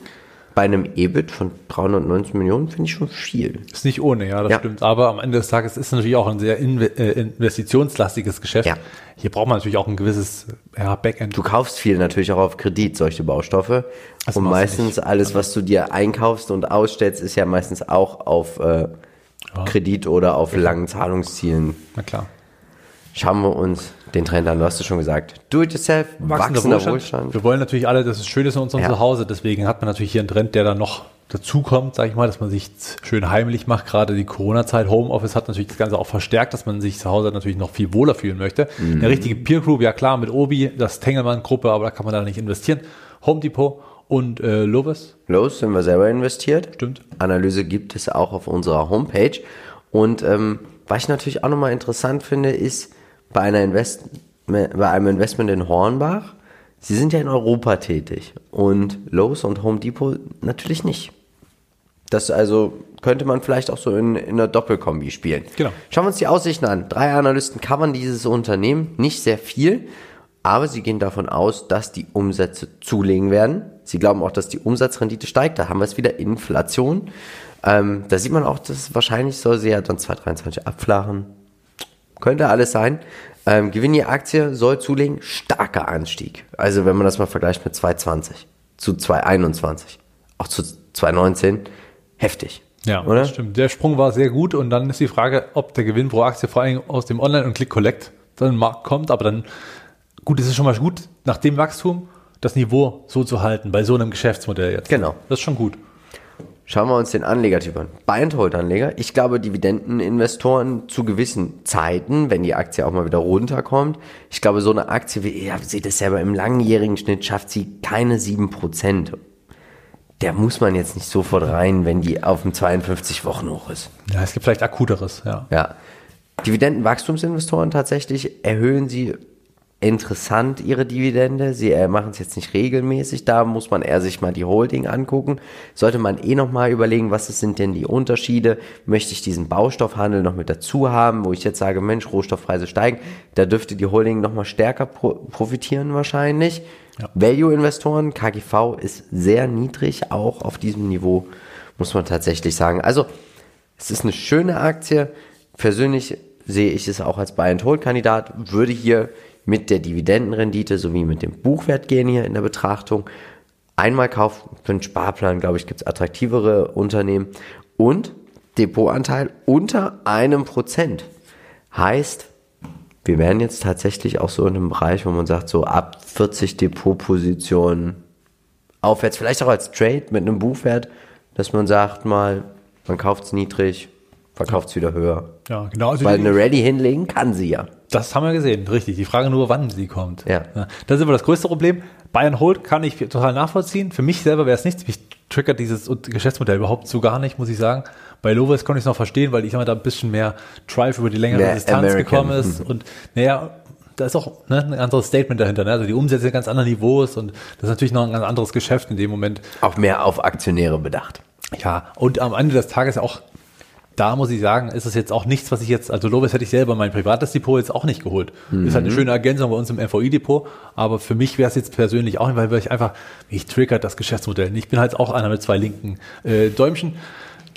bei einem EBIT von 390 Millionen finde ich schon viel. Ist nicht ohne, ja, das Ja. stimmt. Aber am Ende des Tages ist es natürlich auch ein sehr äh, investitionslastiges Geschäft. Ja. Hier braucht man natürlich auch ein gewisses ja, Backend. Du kaufst viel natürlich auch auf Kredit, solche Baustoffe. Das und meistens alles, was du dir einkaufst und ausstellst, ist ja meistens auch auf äh, Kredit oder auf langen Zahlungszielen. Na klar. Schauen wir uns den Trend an. Du hast es schon gesagt. Do it yourself, wachsender, Wohlstand. Wir wollen natürlich alle, dass es schön ist in unserem Ja. Zuhause. Deswegen hat man natürlich hier einen Trend, der dann noch dazukommt, sage ich mal, dass man sich schön heimlich macht. Gerade die Corona-Zeit, Homeoffice hat natürlich das Ganze auch verstärkt, dass man sich zu Hause natürlich noch viel wohler fühlen möchte. Mhm. Eine richtige Peer Group, ja klar, mit Obi, das Tengelmann-Gruppe, aber da kann man da nicht investieren. Home Depot und äh, Lovis, Los, sind wir selber investiert. stimmt. Analyse gibt es auch auf unserer Homepage. Und ähm, was ich natürlich auch nochmal interessant finde, ist bei, einer Invest bei einem Investment in Hornbach, sie sind ja in Europa tätig und Lowe's und Home Depot natürlich nicht. Das also könnte man vielleicht auch so in, in einer Doppelkombi spielen. Genau. Schauen wir uns die Aussichten an. Drei Analysten covern dieses Unternehmen, nicht sehr viel, aber sie gehen davon aus, dass die Umsätze zulegen werden. Sie glauben auch, dass die Umsatzrendite steigt. Da haben wir es wieder Inflation. Ähm, da sieht man auch, dass wahrscheinlich soll sie ja dann 2023 abflachen. Könnte alles sein. Ähm, Gewinn je Aktie soll zulegen. Starker Anstieg. Also wenn man das mal vergleicht mit 2020 zu 2021, auch zu 2019, heftig. Ja, oder? stimmt. Der Sprung war sehr gut und dann ist die Frage, ob der Gewinn pro Aktie vor allem aus dem Online- und Click-Collect dann Markt kommt. Aber dann, gut, es ist schon mal gut, nach dem Wachstum das Niveau so zu halten, bei so einem Geschäftsmodell jetzt. Genau. Das ist schon gut. Schauen wir uns den Anlegertyp an. Buy-and-Hold-Anleger. Ich glaube, Dividendeninvestoren zu gewissen Zeiten, wenn die Aktie auch mal wieder runterkommt. Ich glaube, so eine Aktie, wie ihr seht es selber, im langjährigen Schnitt schafft sie keine 7%. Der muss man jetzt nicht sofort rein, wenn die auf dem 52 Wochen hoch ist. Ja, es gibt vielleicht akuteres, ja. Ja. Dividendenwachstumsinvestoren tatsächlich erhöhen sie interessant ihre Dividende. Sie äh, machen es jetzt nicht regelmäßig. Da muss man eher sich mal die Holding angucken. Sollte man eh noch mal überlegen, was sind denn die Unterschiede? Möchte ich diesen Baustoffhandel noch mit dazu haben, wo ich jetzt sage, Mensch, Rohstoffpreise steigen. Da dürfte die Holding noch mal stärker pro profitieren wahrscheinlich. Ja. Value-Investoren, KGV ist sehr niedrig, auch auf diesem Niveau, muss man tatsächlich sagen. Also, es ist eine schöne Aktie. Persönlich sehe ich es auch als Buy-and-Hold-Kandidat, würde hier mit der Dividendenrendite sowie mit dem Buchwert gehen hier in der Betrachtung. Einmal kaufen für einen Sparplan, glaube ich, gibt es attraktivere Unternehmen. Und Depotanteil unter einem Prozent. Heißt, wir wären jetzt tatsächlich auch so in einem Bereich, wo man sagt, so ab 40 Depotpositionen aufwärts, vielleicht auch als Trade mit einem Buchwert, dass man sagt mal, man kauft es niedrig, verkauft es wieder höher. Ja, genau. Also Weil eine Rallye hinlegen kann sie ja. Das haben wir gesehen, richtig. Die Frage nur, wann sie kommt. Ja. Das ist aber das größte Problem. Buy and Hold kann ich total nachvollziehen. Für mich selber wäre es nichts. Mich triggert dieses Geschäftsmodell überhaupt so gar nicht, muss ich sagen. Bei Lovis konnte ich es noch verstehen, weil ich mal, da ein bisschen mehr Drive über die längere Mehr Distanz American. gekommen ist. Und naja, da ist auch ne, ein anderes Statement dahinter. Ne? Also die Umsätze sind ganz anderen Niveaus und das ist natürlich noch ein ganz anderes Geschäft in dem Moment. Auch mehr auf Aktionäre bedacht. Ja, und am Ende des Tages auch, da muss ich sagen, ist es jetzt auch nichts, was ich jetzt, also Lovis hätte ich selber mein privates Depot jetzt auch nicht geholt. Ist halt eine schöne Ergänzung bei uns im FOI-Depot, aber für mich wäre es jetzt persönlich auch nicht, weil ich einfach, mich triggert das Geschäftsmodell. Ich bin halt auch einer mit zwei linken äh, Däumchen.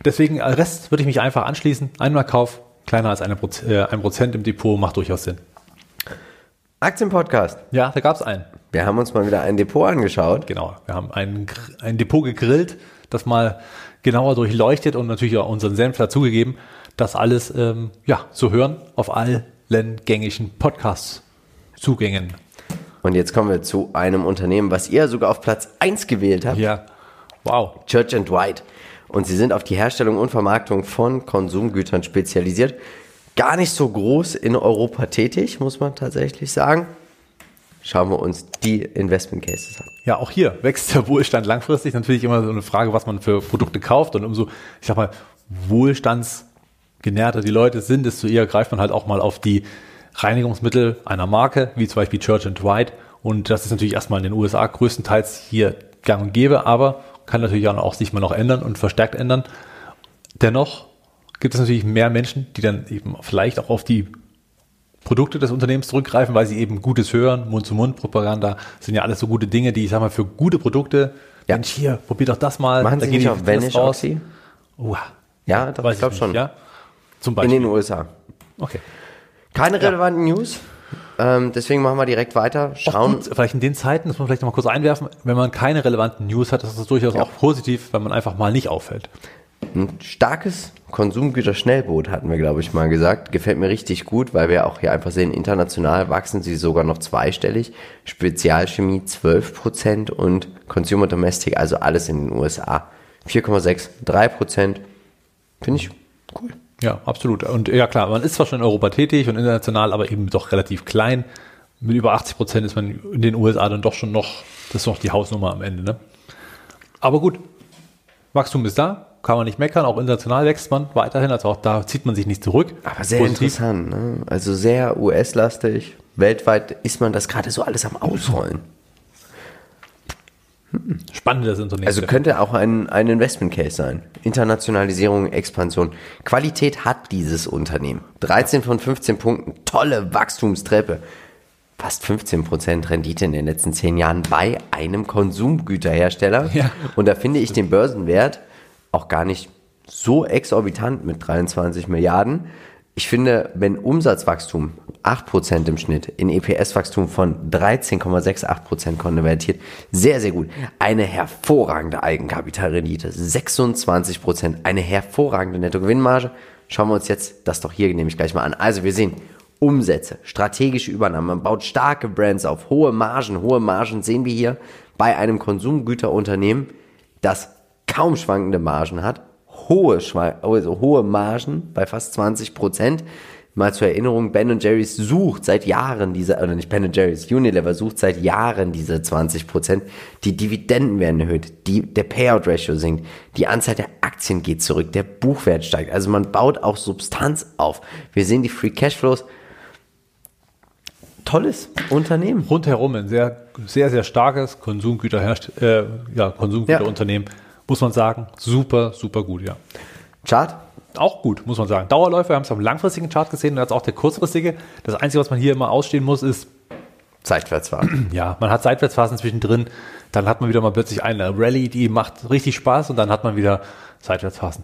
Deswegen, äh, Rest würde ich mich einfach anschließen. Einmal Kauf, kleiner als eine Proz äh, ein Prozent im Depot, macht durchaus Sinn. Aktienpodcast. Ja, da gab es einen. Wir haben uns mal wieder ein Depot angeschaut. Genau, wir haben ein, ein Depot gegrillt, das mal genauer durchleuchtet und natürlich auch unseren Senf dazugegeben, das alles ähm, ja, zu hören auf allen gängigen Podcast-Zugängen. Und jetzt kommen wir zu einem Unternehmen, was ihr sogar auf Platz 1 gewählt habt. Ja, wow. Church and White. Und sie sind auf die Herstellung und Vermarktung von Konsumgütern spezialisiert. Gar nicht so groß in Europa tätig, muss man tatsächlich sagen. Schauen wir uns die Investment Cases an. Ja, auch hier wächst der Wohlstand langfristig. Natürlich immer so eine Frage, was man für Produkte kauft. Und umso, ich sag mal, wohlstandsgenährter die Leute sind, desto eher greift man halt auch mal auf die Reinigungsmittel einer Marke, wie zum Beispiel Church and White. Und das ist natürlich erstmal in den USA größtenteils hier gang und gäbe, aber kann natürlich auch sich mal noch ändern und verstärkt ändern. Dennoch gibt es natürlich mehr Menschen, die dann eben vielleicht auch auf die Produkte des Unternehmens zurückgreifen, weil sie eben Gutes hören, Mund-zu-Mund-Propaganda sind ja alles so gute Dinge, die ich sag mal für gute Produkte, Ja. Mensch, hier, probier doch das mal. Machen da Sie nicht auf Vanish. Oxy? Uah, Ja, doch, ich glaube schon. Ja? Zum In Beispiel. den USA. okay. Keine relevanten News. Ähm, deswegen machen wir direkt weiter. Schauen. gut, vielleicht in den Zeiten, das muss man vielleicht noch mal kurz einwerfen, wenn man keine relevanten News hat, ist das durchaus auch positiv, wenn man einfach mal nicht auffällt. Ein starkes Konsumgüter-Schnellboot hatten wir, glaube ich, mal gesagt. Gefällt mir richtig gut, weil wir auch hier einfach sehen, international wachsen sie sogar noch zweistellig. Spezialchemie 12% und Consumer Domestic, also alles in den USA. 4,6, 3%. Finde ich cool. Ja, absolut. Und ja klar, man ist zwar schon in Europa tätig und international, aber eben doch relativ klein. Mit über 80 Prozent ist man in den USA dann doch schon noch, das ist noch die Hausnummer am Ende. Ne? Aber gut, Wachstum ist da, kann man nicht meckern. Auch international wächst man weiterhin, also auch da zieht man sich nicht zurück. Aber sehr Positiv. interessant, ne? Also sehr US-lastig. Weltweit ist man das gerade so alles am Ausrollen. Spannendes Unternehmen. Also könnte auch ein, ein Investment Case sein. Internationalisierung, Expansion. Qualität hat dieses Unternehmen. 13 von 15 Punkten, tolle Wachstumstreppe. Fast 15% Rendite in den letzten 10 Jahren bei einem Konsumgüterhersteller. Ja. Und da finde ich den Börsenwert auch gar nicht so exorbitant mit 23 Milliarden. Ich finde, wenn Umsatzwachstum 8% im Schnitt in EPS-Wachstum von 13,68% konvertiert, sehr, sehr gut. Eine hervorragende Eigenkapitalrendite, 26%, eine hervorragende Nettogewinnmarge. Schauen wir uns jetzt das doch hier nämlich gleich mal an. Also wir sehen Umsätze, strategische Übernahme, man baut starke Brands auf, hohe Margen, hohe Margen sehen wir hier bei einem Konsumgüterunternehmen, das kaum schwankende Margen hat, hohe, also hohe Margen bei fast 20 Prozent. Mal zur Erinnerung, Ben Jerry's sucht seit Jahren diese, oder nicht Ben Jerry's, Unilever sucht seit Jahren diese 20 Prozent. Die Dividenden werden erhöht, die, der Payout Ratio sinkt, die Anzahl der Aktien geht zurück, der Buchwert steigt. Also man baut auch Substanz auf. Wir sehen die Free Cashflows. Tolles Unternehmen. rundherum ein sehr, sehr, sehr starkes Konsumgüterherst äh, ja, Konsumgüterunternehmen, muss man sagen. Super, super gut, ja. Chart? Auch gut, muss man sagen. Dauerläufer, wir haben es am langfristigen Chart gesehen und jetzt auch der kurzfristige. Das Einzige, was man hier immer ausstehen muss, ist, Zeitwärtsfahren. <clears throat> ja, man hat Seitwärtsphasen zwischendrin, dann hat man wieder mal plötzlich eine Rallye, die macht richtig Spaß und dann hat man wieder Seitwärtsphasen.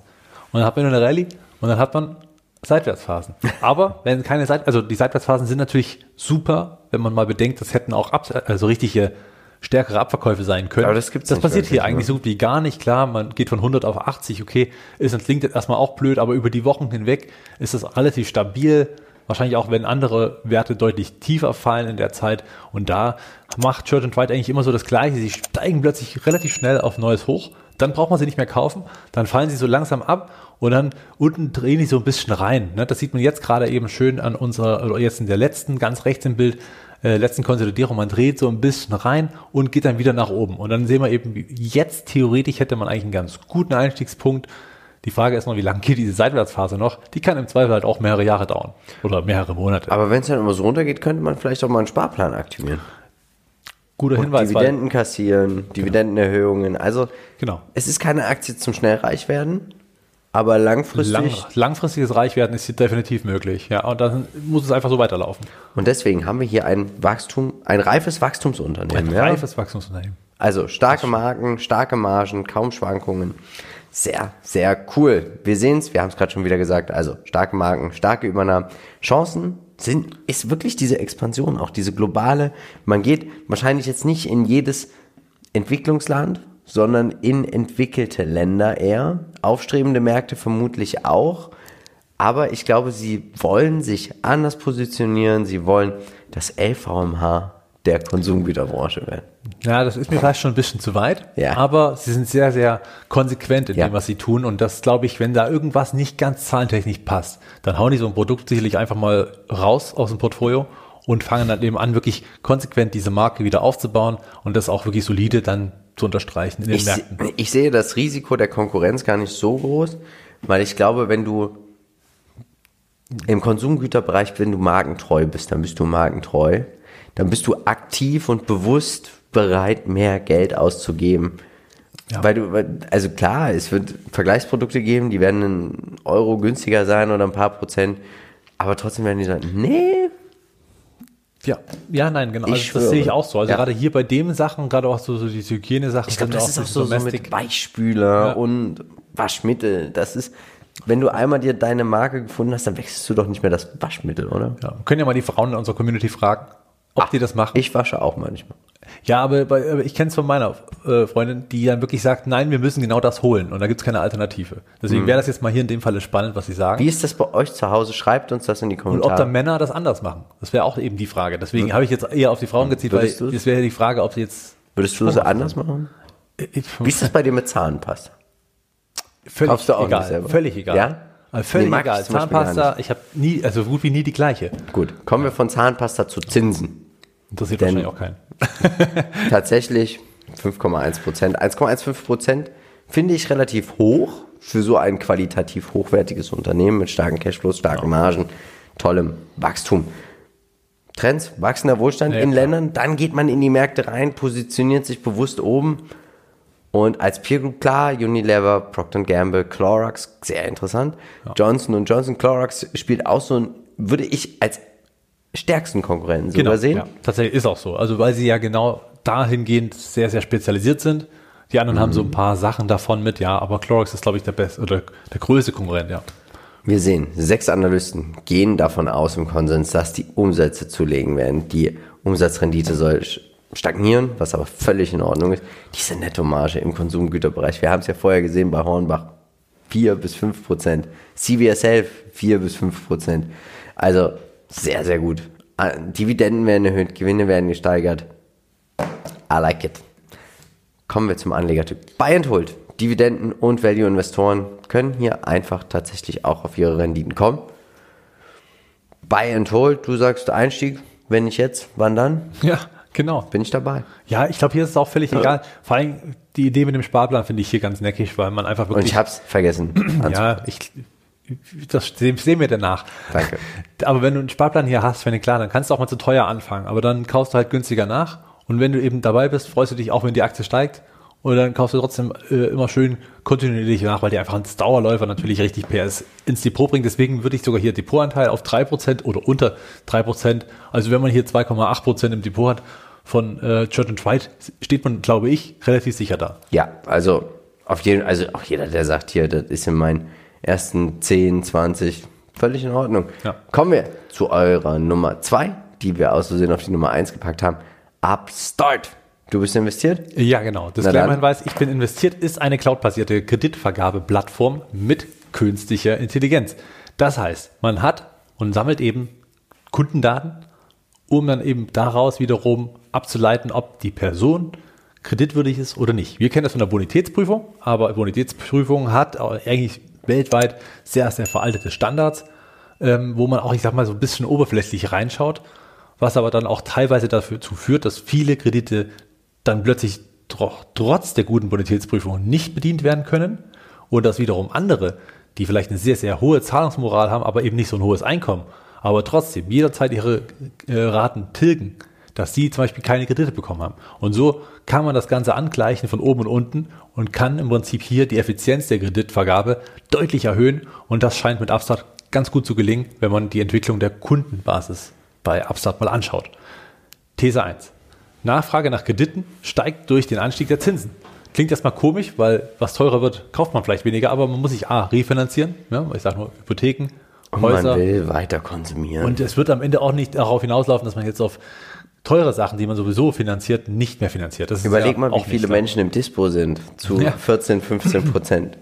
Und dann hat man eine Rallye und dann hat man Seitwärtsphasen. Aber wenn keine Seit also die Seitwärtsphasen sind natürlich super, wenn man mal bedenkt, das hätten auch Ab also richtige stärkere Abverkäufe sein können. Aber das gibt's Das passiert wirklich, hier eigentlich so gut wie gar nicht. Klar, man geht von 100 auf 80, okay, ist das klingt jetzt erstmal auch blöd, aber über die Wochen hinweg ist es relativ stabil. Wahrscheinlich auch, wenn andere Werte deutlich tiefer fallen in der Zeit. Und da macht Church and White eigentlich immer so das Gleiche. Sie steigen plötzlich relativ schnell auf neues Hoch. Dann braucht man sie nicht mehr kaufen. Dann fallen sie so langsam ab und dann unten drehen die so ein bisschen rein. ne? Das sieht man jetzt gerade eben schön an unserer, oder jetzt in der letzten, ganz rechts im Bild, äh, letzten Konsolidierung. Man dreht so ein bisschen rein und geht dann wieder nach oben. Und dann sehen wir eben, jetzt theoretisch hätte man eigentlich einen ganz guten Einstiegspunkt. Die Frage ist noch, wie lange geht diese Seitwärtsphase noch? Die kann im Zweifel halt auch mehrere Jahre dauern. Oder mehrere Monate. Aber wenn es dann immer so runtergeht, könnte man vielleicht auch mal einen Sparplan aktivieren. Guter Hinweis. weil- Dividenden kassieren, Dividendenerhöhungen. Also Genau. es ist keine Aktie zum schnell reich werden, aber langfristig. Lang, langfristiges Reichwerden ist hier definitiv möglich. Ja, und dann muss es einfach so weiterlaufen. Und deswegen haben wir hier ein Wachstum, ein reifes Wachstumsunternehmen. Ein ja? reifes Wachstumsunternehmen. Also starke Marken, starke Margen, kaum Schwankungen. Sehr, sehr cool. Wir sehen es, wir haben es gerade schon wieder gesagt. Also starke Marken, starke Übernahmen. Chancen sind, ist wirklich diese Expansion, auch diese globale. Man geht wahrscheinlich jetzt nicht in jedes Entwicklungsland, sondern in entwickelte Länder eher. Aufstrebende Märkte vermutlich auch. Aber ich glaube, sie wollen sich anders positionieren. Sie wollen das LVMH der Konsumgüterbranche werden. Ja, das ist mir vielleicht schon ein bisschen zu weit. Ja. Aber sie sind sehr, sehr konsequent in Ja. dem, was sie tun. Und das glaube ich, wenn da irgendwas nicht ganz zahlentechnisch passt, dann hauen die so ein Produkt sicherlich einfach mal raus aus dem Portfolio und fangen dann eben an, wirklich konsequent diese Marke wieder aufzubauen und das auch wirklich solide dann zu unterstreichen in den Ich, Märkten. ich sehe das Risiko der Konkurrenz gar nicht so groß, weil ich glaube, wenn du im Konsumgüterbereich, wenn du markentreu bist, dann bist du markentreu. Dann bist du aktiv und bewusst bereit, mehr Geld auszugeben. Ja. Weil du, also klar, es wird Vergleichsprodukte geben, die werden einen Euro günstiger sein oder ein paar Prozent. Aber trotzdem werden die sagen, nee, Ja, ja, nein, genau. Ich Also, das sehe ich auch so. Also Ja. gerade hier bei dem Sachen, gerade auch so, so diese Hygienesachen, Ich glaube, das ist auch so, so mit Weichspüler Ja. und Waschmittel. Das ist, wenn du einmal dir deine Marke gefunden hast, dann wechselst du doch nicht mehr das Waschmittel, oder? Ja, können ja mal die Frauen in unserer Community fragen, ob die das machen. Ich wasche auch manchmal. Ja, aber, aber ich kenne es von meiner äh, Freundin, die dann wirklich sagt, nein, wir müssen genau das holen und da gibt's keine Alternative. Mhm. Deswegen wäre das jetzt mal hier in dem Falle spannend, was sie sagen. Wie ist das bei euch zu Hause? Schreibt uns das in die und ob da Kommentare. Männer das anders machen. Das wäre auch eben die Frage. Deswegen habe ich jetzt eher auf die Frauen gezielt, weil du's? das wäre die Frage, ob sie jetzt Würdest du das anders machen? Ich- Wie ist das bei dir mit Zahnpasta? völlig kaufst du auch egal. nicht selber? Völlig egal. Ja? Also völlig Nee, egal. Zahnpasta, ich habe nie, also so gut wie nie die gleiche. Gut, kommen wir von Zahnpasta zu Zinsen. Interessiert Denn- wahrscheinlich auch keinen. <laughs> <laughs> Tatsächlich 5,1 Prozent. 1,15 Prozent finde ich relativ hoch für so ein qualitativ hochwertiges Unternehmen mit starken Cashflows, starken Margen, tollem Wachstum. Trends, wachsender Wohlstand Ja, in klar. Ländern, dann geht man in die Märkte rein, positioniert sich bewusst oben und als Peer Group klar, Unilever, Procter Gamble, Clorox, sehr interessant. Johnson Johnson, Clorox spielt auch so ein, würde ich als stärksten Konkurrenten. Genau, Ja, tatsächlich ist auch so. Also weil sie ja genau dahingehend sehr, sehr spezialisiert sind. Die anderen haben Mhm. so ein paar Sachen davon mit, ja, aber Clorox ist, glaube ich, der beste oder der größte Konkurrent, ja. Wir sehen, sechs Analysten gehen davon aus im Konsens, dass die Umsätze zulegen werden. Die Umsatzrendite soll stagnieren, was aber völlig in Ordnung ist. Diese Nettomarge im Konsumgüterbereich, wir haben es ja vorher gesehen bei Hornbach, 4 bis 5 Prozent. CVS Health, 4 bis 5 Prozent. Also sehr, sehr gut. Ah, Dividenden werden erhöht, Gewinne werden gesteigert. I like it. Kommen wir zum Anlegertyp. Buy and Hold. Dividenden und Value-Investoren können hier einfach tatsächlich auch auf ihre Renditen kommen. Buy and Hold, du sagst Einstieg, wenn nicht jetzt, wann dann? Ja, genau. Bin ich dabei. Ja, ich glaube, hier ist es auch völlig egal. Vor allem die Idee mit dem Sparplan finde ich hier ganz neckig, weil man einfach Und wirklich. ich hab's vergessen. <clears throat> anzu- ja, ich, das sehen wir danach. Danke. Aber wenn du einen Sparplan hier hast, finde ich klar, dann kannst du auch mal zu teuer anfangen. Aber dann kaufst du halt günstiger nach. Und wenn du eben dabei bist, freust du dich auch, wenn die Aktie steigt. Und dann kaufst du trotzdem äh, immer schön kontinuierlich nach, weil die einfach als Dauerläufer natürlich richtig PS ins Depot bringt. Deswegen würde ich sogar hier Depotanteil auf 3% oder unter 3%. Also wenn man hier 2,8% im Depot hat von äh, Church White, steht man, glaube ich, relativ sicher da. Ja, also auf jeden also auch jeder, der sagt hier, das ist in meinen ersten 10, 20, völlig in Ordnung. Ja. Kommen wir zu eurer Nummer 2, die wir aus Versehen auf die Nummer 1 gepackt haben. Upstart. Du bist investiert? Ja, genau. Das Na dann. Hinweis, ich bin investiert, ist eine cloudbasierte Kreditvergabeplattform mit künstlicher Intelligenz. Das heißt, man hat und sammelt eben Kundendaten, um dann eben daraus wiederum abzuleiten, ob die Person kreditwürdig ist oder nicht. Wir kennen das von der Bonitätsprüfung, aber Bonitätsprüfung hat eigentlich weltweit sehr, sehr veraltete Standards, ähm, wo man auch, ich sag mal, so ein bisschen oberflächlich reinschaut, was aber dann auch teilweise dazu führt, dass viele Kredite dann plötzlich tro trotz der guten Bonitätsprüfung nicht bedient werden können und dass wiederum andere, die vielleicht eine sehr, sehr hohe Zahlungsmoral haben, aber eben nicht so ein hohes Einkommen, aber trotzdem jederzeit ihre äh, Raten tilgen, dass sie zum Beispiel keine Kredite bekommen haben. Und so kann man das Ganze angleichen von oben und unten und kann im Prinzip hier die Effizienz der Kreditvergabe deutlich erhöhen. Und das scheint mit Upstart ganz gut zu gelingen, wenn man die Entwicklung der Kundenbasis bei Upstart mal anschaut. These 1. Nachfrage nach Krediten steigt durch den Anstieg der Zinsen. Klingt erstmal komisch, weil was teurer wird, kauft man vielleicht weniger, aber man muss sich A, refinanzieren, ja, ich sage nur Hypotheken, Und Häuser. man will weiter konsumieren. Und es wird am Ende auch nicht darauf hinauslaufen, dass man jetzt auf teure Sachen, die man sowieso finanziert, nicht mehr finanziert. Das ist Überleg ja mal, wie auch viele Menschen im Dispo sind. Zu Ja. 14, 15 <laughs> Prozent.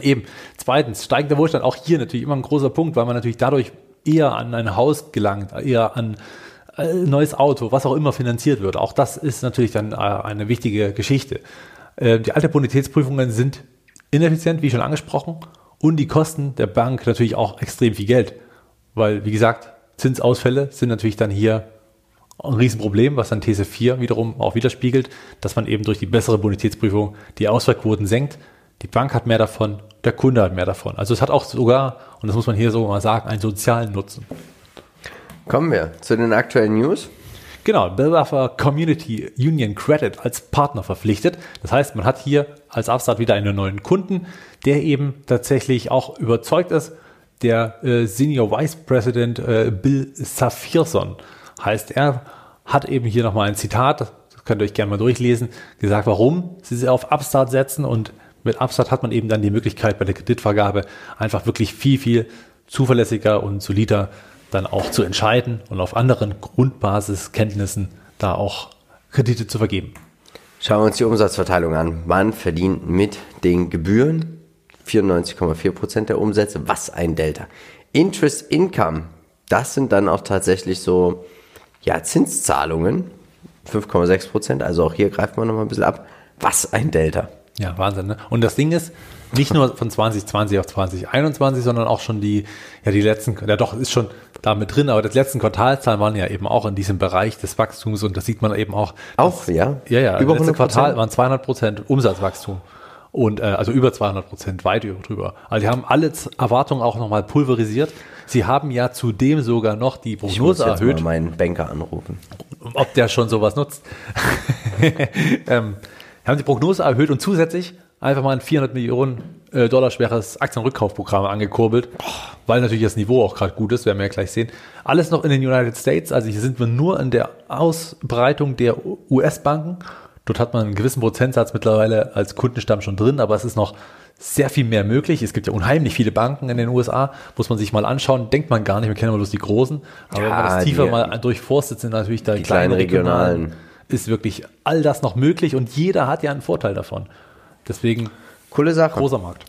Eben. Zweitens, steigender Wohlstand, auch hier natürlich immer ein großer Punkt, weil man natürlich dadurch eher an ein Haus gelangt, eher an äh, neues Auto, was auch immer finanziert wird. Auch das ist natürlich dann äh, eine wichtige Geschichte. Äh, die alte Bonitätsprüfungen sind ineffizient, wie schon angesprochen, und die Kosten der Bank natürlich auch extrem viel Geld. Weil, wie gesagt, Zinsausfälle sind natürlich dann hier ein Riesenproblem, was dann These 4 wiederum auch widerspiegelt, dass man eben durch die bessere Bonitätsprüfung die Ausfallquoten senkt. Die Bank hat mehr davon, der Kunde hat mehr davon. Also es hat auch sogar, und das muss man hier so mal sagen, einen sozialen Nutzen. Kommen wir zu den aktuellen News. Genau, Bellwether Community Union Credit als Partner verpflichtet. Das heißt, man hat hier als Upstart wieder einen neuen Kunden, der eben tatsächlich auch überzeugt ist. Der äh, Senior Vice President äh, Bill Safirson heißt er, hat eben hier nochmal ein Zitat, das könnt ihr euch gerne mal durchlesen, gesagt, warum sie auf Upstart setzen und mit Upstart hat man eben dann die Möglichkeit bei der Kreditvergabe einfach wirklich viel, viel zuverlässiger und solider dann auch zu entscheiden und auf anderen Grundbasiskenntnissen da auch Kredite zu vergeben. Schauen wir uns die Umsatzverteilung an. Man verdient mit den Gebühren 94,4 Prozent der Umsätze. Was ein Delta. Interest Income, das sind dann auch tatsächlich so, ja, Zinszahlungen. 5,6%. Prozent. Also auch hier greift man nochmal ein bisschen ab. Was ein Delta. Ja, Wahnsinn. Ne? Und das Ding ist, nicht nur von 2020 auf 2021, sondern auch schon die, ja, die letzten, ja doch, ist schon da mit drin, aber die letzten Quartalzahlen waren ja eben auch in diesem Bereich des Wachstums und das sieht man eben auch. Auch, ja? Ja, ja, Über das letzte 100%? Quartal waren 200 Prozent Umsatzwachstum. Und äh, also über 200 Prozent, weit über drüber. Also die haben alle Erwartungen auch nochmal pulverisiert. Sie haben ja zudem sogar noch die Ich muss Prognose jetzt erhöht. mal meinen Banker anrufen. ob der schon sowas nutzt. <laughs> ähm, haben die Prognose erhöht und zusätzlich einfach mal ein 400 Millionen äh, Dollar schweres Aktienrückkaufprogramm angekurbelt, weil natürlich das Niveau auch gerade gut ist, werden wir ja gleich sehen. Alles noch in den United States, also hier sind wir nur in der Ausbreitung der US-Banken. Dort hat man einen gewissen Prozentsatz mittlerweile als Kundenstamm schon drin, aber es ist noch sehr viel mehr möglich. Es gibt ja unheimlich viele Banken in den USA, muss man sich mal anschauen. Denkt man gar nicht, wir kennen bloß die großen. Aber wenn man Ja, das tiefer die- mal durchforstet, sind natürlich da die kleinen kleinen regionalen, regionalen. ist wirklich all das noch möglich und jeder hat ja einen Vorteil davon. Deswegen Coole Sache. großer Markt.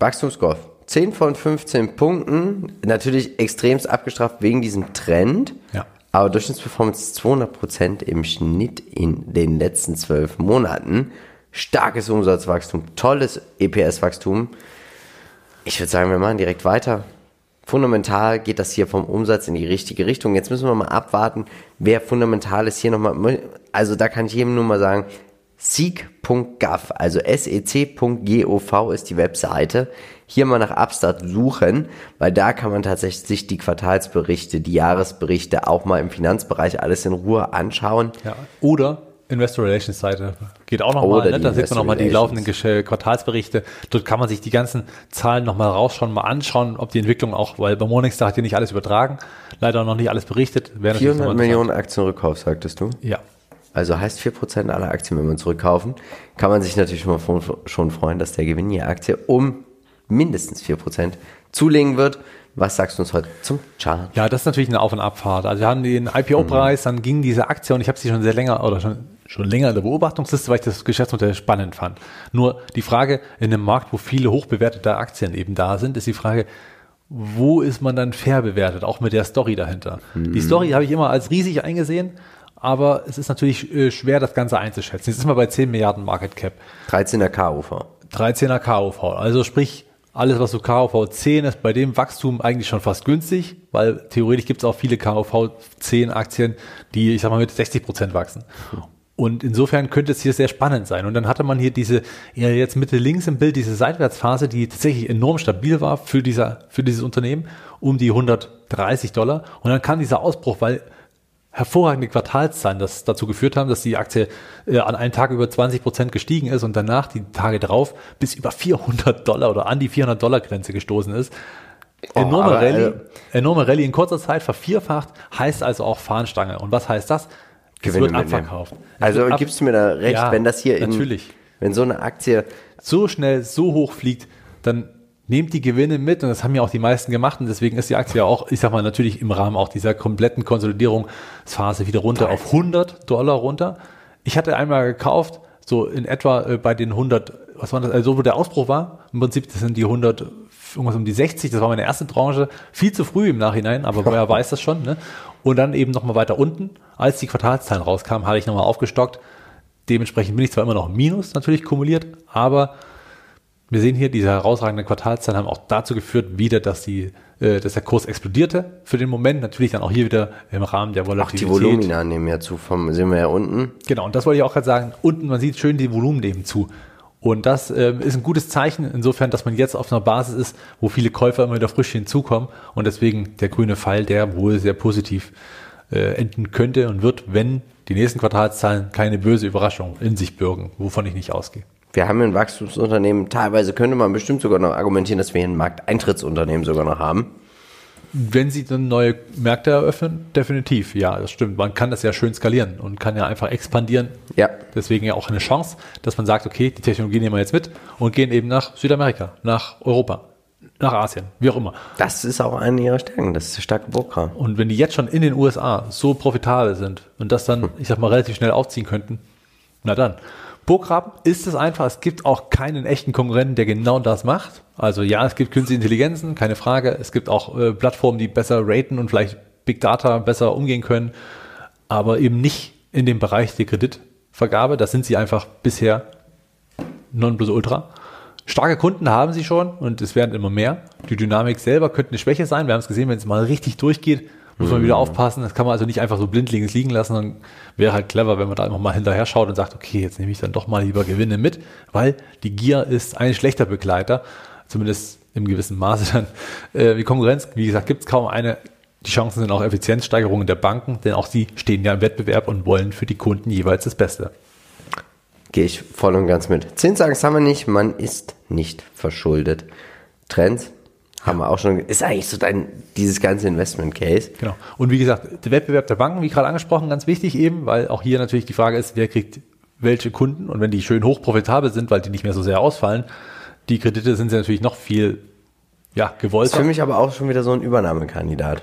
Wachstumsgolf. 10 von 15 Punkten. Natürlich extremst abgestraft wegen diesem Trend. Ja. Aber Durchschnittsperformance 200% im Schnitt in den letzten zwölf Monaten. Starkes Umsatzwachstum, tolles EPS-Wachstum. Ich würde sagen, wir machen direkt weiter. Fundamental geht das hier vom Umsatz in die richtige Richtung. Jetzt müssen wir mal abwarten, wer fundamental ist hier nochmal. Also da kann ich jedem nur mal sagen, seek.gov, also sec.gov ist die Webseite. Hier mal nach Upstart suchen, weil da kann man tatsächlich die Quartalsberichte, die Jahresberichte auch mal im Finanzbereich alles in Ruhe anschauen. Ja. Oder Investor Relations Seite geht auch nochmal. Ne? Da sieht man nochmal die laufenden Quartalsberichte. Dort kann man sich die ganzen Zahlen nochmal rausschauen, mal anschauen, ob die Entwicklung auch, weil bei Morningstar hat hier nicht alles übertragen, leider noch nicht alles berichtet. Wäre natürlich 400 nochmal Millionen Aktienrückkauf, sagtest du? Ja. Also heißt 4% aller Aktien, wenn wir zurückkaufen, kann man sich natürlich schon, mal schon freuen, dass der Gewinn je Aktie um mindestens 4% zulegen wird. Was sagst du uns heute zum Chart? Ja, das ist natürlich eine Auf- und Abfahrt. Also wir haben den IPO-Preis, dann ging diese Aktie und ich habe sie schon sehr länger oder schon, schon länger in der Beobachtungsliste, weil ich das Geschäftsmodell spannend fand. Nur die Frage in einem Markt, wo viele hochbewertete Aktien eben da sind, ist die Frage, wo ist man dann fair bewertet, auch mit der Story dahinter. Die Story habe ich immer als riesig eingesehen, aber es ist natürlich äh, schwer, das Ganze einzuschätzen. Jetzt sind wir bei 10 Milliarden Market Cap. 13er KUV. 13er KOV. Also sprich, alles, was so KOV 10 ist, bei dem Wachstum eigentlich schon fast günstig, weil theoretisch gibt es auch viele KOV 10 Aktien, die, ich sag mal, mit 60 Prozent wachsen. Und insofern könnte es hier sehr spannend sein. Und dann hatte man hier diese, ja jetzt Mitte links im Bild, diese Seitwärtsphase, die tatsächlich enorm stabil war für, dieser, für dieses Unternehmen, um die 130 Dollar. Und dann kam dieser Ausbruch, weil hervorragende Quartalszahlen das dazu geführt haben, dass die Aktie äh, an einem Tag über 20 Prozent gestiegen ist und danach die Tage drauf bis über 400 Dollar oder an die 400 Dollar Grenze gestoßen ist. Enorme aber, Rallye, also- enorme Rallye in kurzer Zeit vervierfacht, heißt also auch Fahnenstange. Und was heißt das? Gewinne wird abverkauft. Es Also ab- gibst du mir da recht, Ja, wenn das hier in, natürlich. wenn so eine Aktie, so schnell, so hoch fliegt, dann nehmt die Gewinne mit und das haben ja auch die meisten gemacht und deswegen ist die Aktie ja auch, ich sag mal, natürlich im Rahmen auch dieser kompletten Konsolidierungsphase wieder runter auf 100 Dollar runter. Ich hatte einmal gekauft, so in etwa äh, bei den 100, was war das, also wo der Ausbruch war, im Prinzip das sind die 100, irgendwas um die 60, das war meine erste Tranche, viel zu früh im Nachhinein, aber woher <laughs> weiß das schon, ne? Und dann eben nochmal weiter unten, als die Quartalszahlen rauskamen, hatte ich nochmal aufgestockt. Dementsprechend bin ich zwar immer noch Minus natürlich kumuliert, aber wir sehen hier, diese herausragenden Quartalszahlen haben auch dazu geführt, wieder, dass, die, äh, dass der Kurs explodierte für den Moment. Natürlich dann auch hier wieder im Rahmen der Volatilität. Auch die Volumina nehmen ja zu, vom, sehen wir ja unten. Genau, und das wollte ich auch gerade sagen. Unten, man sieht schön die Volumen nehmen zu. Und das äh, ist ein gutes Zeichen insofern, dass man jetzt auf einer Basis ist, wo viele Käufer immer wieder frisch hinzukommen und deswegen der grüne Pfeil, der wohl sehr positiv äh, enden könnte und wird, wenn die nächsten Quartalszahlen keine böse Überraschung in sich bürgen, wovon ich nicht ausgehe. Wir haben ein Wachstumsunternehmen, teilweise könnte man bestimmt sogar noch argumentieren, dass wir hier ein Markteintrittsunternehmen sogar noch haben. Wenn sie dann neue Märkte eröffnen, definitiv, ja, das stimmt. Man kann das ja schön skalieren und kann ja einfach expandieren. Ja. Deswegen ja auch eine Chance, dass man sagt, okay, die Technologie nehmen wir jetzt mit und gehen eben nach Südamerika, nach Europa, nach Asien, wie auch immer. Das ist auch eine ihrer Stärken, das ist der starke Programm. Und wenn die jetzt schon in den USA so profitabel sind und das dann, ich sag mal, relativ schnell aufziehen könnten, na dann. Burggraben ist es einfach. Es gibt auch keinen echten Konkurrenten, der genau das macht. Also ja, es gibt künstliche Intelligenzen, keine Frage. Es gibt auch äh, Plattformen, die besser raten und vielleicht Big Data besser umgehen können, aber eben nicht in dem Bereich der Kreditvergabe. Das sind sie einfach bisher non plus ultra. Starke Kunden haben sie schon und es werden immer mehr. Die Dynamik selber könnte eine Schwäche sein. Wir haben es gesehen, wenn es mal richtig durchgeht, muss man wieder aufpassen. Das kann man also nicht einfach so blindlings liegen lassen. Dann wäre halt clever, wenn man da einfach mal hinterher schaut und sagt, okay, jetzt nehme ich dann doch mal lieber Gewinne mit, weil die Gier ist ein schlechter Begleiter, zumindest im gewissen Maße dann. <laughs> Äh, die Konkurrenz, wie gesagt, gibt es kaum eine. Die Chancen sind auch Effizienzsteigerungen der Banken, denn auch sie stehen ja im Wettbewerb und wollen für die Kunden jeweils das Beste. Gehe ich voll und ganz mit. Zinsangst haben wir nicht, man ist nicht verschuldet. Trends haben wir auch schon, ist eigentlich so dein, dieses ganze Investment Case. Genau. Und wie gesagt, der Wettbewerb der Banken, wie gerade angesprochen, ganz wichtig eben, weil auch hier natürlich die Frage ist, wer kriegt welche Kunden und wenn die schön hoch profitabel sind, weil die nicht mehr so sehr ausfallen, die Kredite sind sie natürlich noch viel, ja, gewollt. Ist für mich aber auch schon wieder so ein Übernahmekandidat.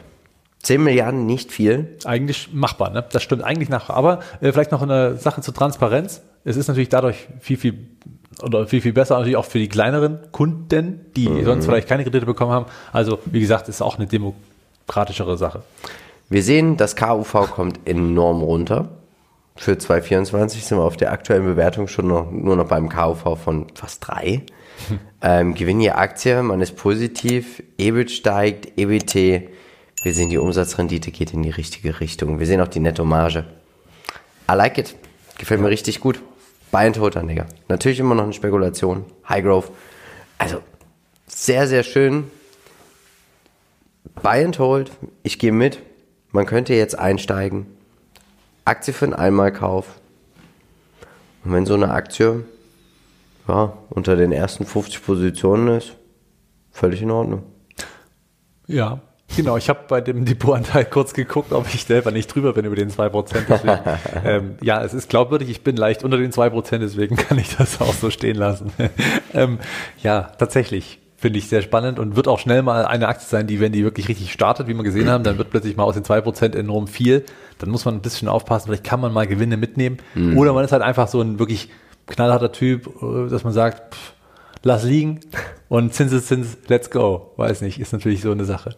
10 Milliarden nicht viel. Eigentlich machbar, ne? Das stimmt eigentlich nach. Aber äh, vielleicht noch eine Sache zur Transparenz. Es ist natürlich dadurch viel, viel oder viel, viel besser natürlich auch für die kleineren Kunden, die mhm. sonst vielleicht keine Kredite bekommen haben. Also, wie gesagt, ist auch eine demokratischere Sache. Wir sehen, das KUV kommt enorm runter. Für 2024 sind wir auf der aktuellen Bewertung schon noch, nur noch beim KUV von fast drei. Hm. <laughs> Ähm, Gewinn je Aktie, man ist positiv, EBIT steigt, EBT, wir sehen die Umsatzrendite geht in die richtige Richtung. Wir sehen auch die Nettomarge. I like it. Gefällt mir richtig gut. Buy and Hold, Digga. Natürlich immer noch eine Spekulation. High Growth. Also, sehr, sehr schön. Buy and Hold. Ich gehe mit. Man könnte jetzt einsteigen. Aktie für einen Einmalkauf. Und wenn so eine Aktie ja, unter den ersten 50 Positionen ist, völlig in Ordnung. Ja, Genau, ich habe bei dem Depotanteil kurz geguckt, ob ich selber nicht drüber bin über den 2%. <laughs> ähm, ja, es ist glaubwürdig, ich bin leicht unter den 2%, deswegen kann ich das auch so stehen lassen. <laughs> ähm, ja, tatsächlich finde ich sehr spannend und wird auch schnell mal eine Aktie sein, die, wenn die wirklich richtig startet, wie wir gesehen haben, dann wird plötzlich mal aus den 2% enorm viel. Dann muss man ein bisschen aufpassen, vielleicht kann man mal Gewinne mitnehmen. Mhm. Oder man ist halt einfach so ein wirklich knallharter Typ, äh, dass man sagt, pff, lass liegen und Zinseszins, let's go. Weiß nicht, ist natürlich so eine Sache.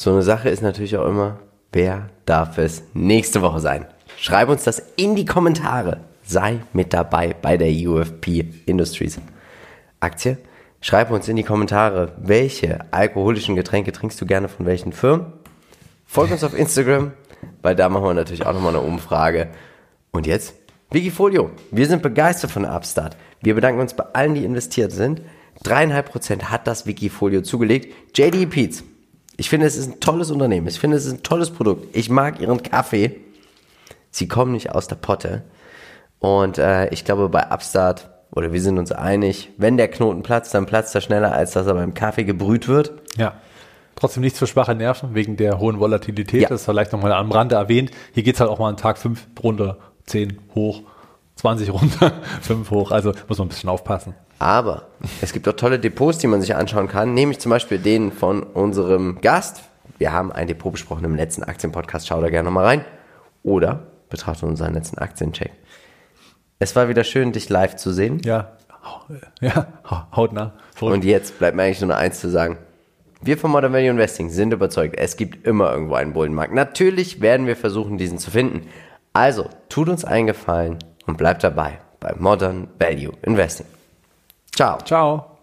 So eine Sache ist natürlich auch immer, wer darf es nächste Woche sein? Schreib uns das in die Kommentare. Sei mit dabei bei der UFP Industries Aktie. Schreib uns in die Kommentare, welche alkoholischen Getränke trinkst du gerne von welchen Firmen? Folg uns auf Instagram, weil da machen wir natürlich auch nochmal eine Umfrage. Und jetzt Wikifolio. Wir sind begeistert von Upstart. Wir bedanken uns bei allen, die investiert sind. Dreieinhalb Prozent hat das Wikifolio zugelegt. JD Peets ich finde, es ist ein tolles Unternehmen. Ich finde, es ist ein tolles Produkt. Ich mag ihren Kaffee. Sie kommen nicht aus der Potte. Und äh, ich glaube, bei Upstart, oder wir sind uns einig, wenn der Knoten platzt, dann platzt er schneller, als dass er beim Kaffee gebrüht wird. Ja. Trotzdem nichts für schwache Nerven wegen der hohen Volatilität. Ja. Das ist vielleicht nochmal am Rande erwähnt. Hier geht's halt auch mal an Tag 5 runter, 10 hoch, 20 runter, <laughs> 5 hoch. Also muss man ein bisschen aufpassen. Aber es gibt auch tolle Depots, die man sich anschauen kann, nämlich zum Beispiel den von unserem Gast. Wir haben ein Depot besprochen im letzten Aktienpodcast, schau da gerne nochmal rein. Oder betrachte unseren letzten Aktiencheck. Es war wieder schön, dich live zu sehen. Ja, ja, hautnah. Verrückt. Und jetzt bleibt mir eigentlich nur noch eins zu sagen. Wir von Modern Value Investing sind überzeugt, es gibt immer irgendwo einen Bullenmarkt. Natürlich werden wir versuchen, diesen zu finden. Also, tut uns einen Gefallen und bleibt dabei bei Modern Value Investing. Ciao. Ciao.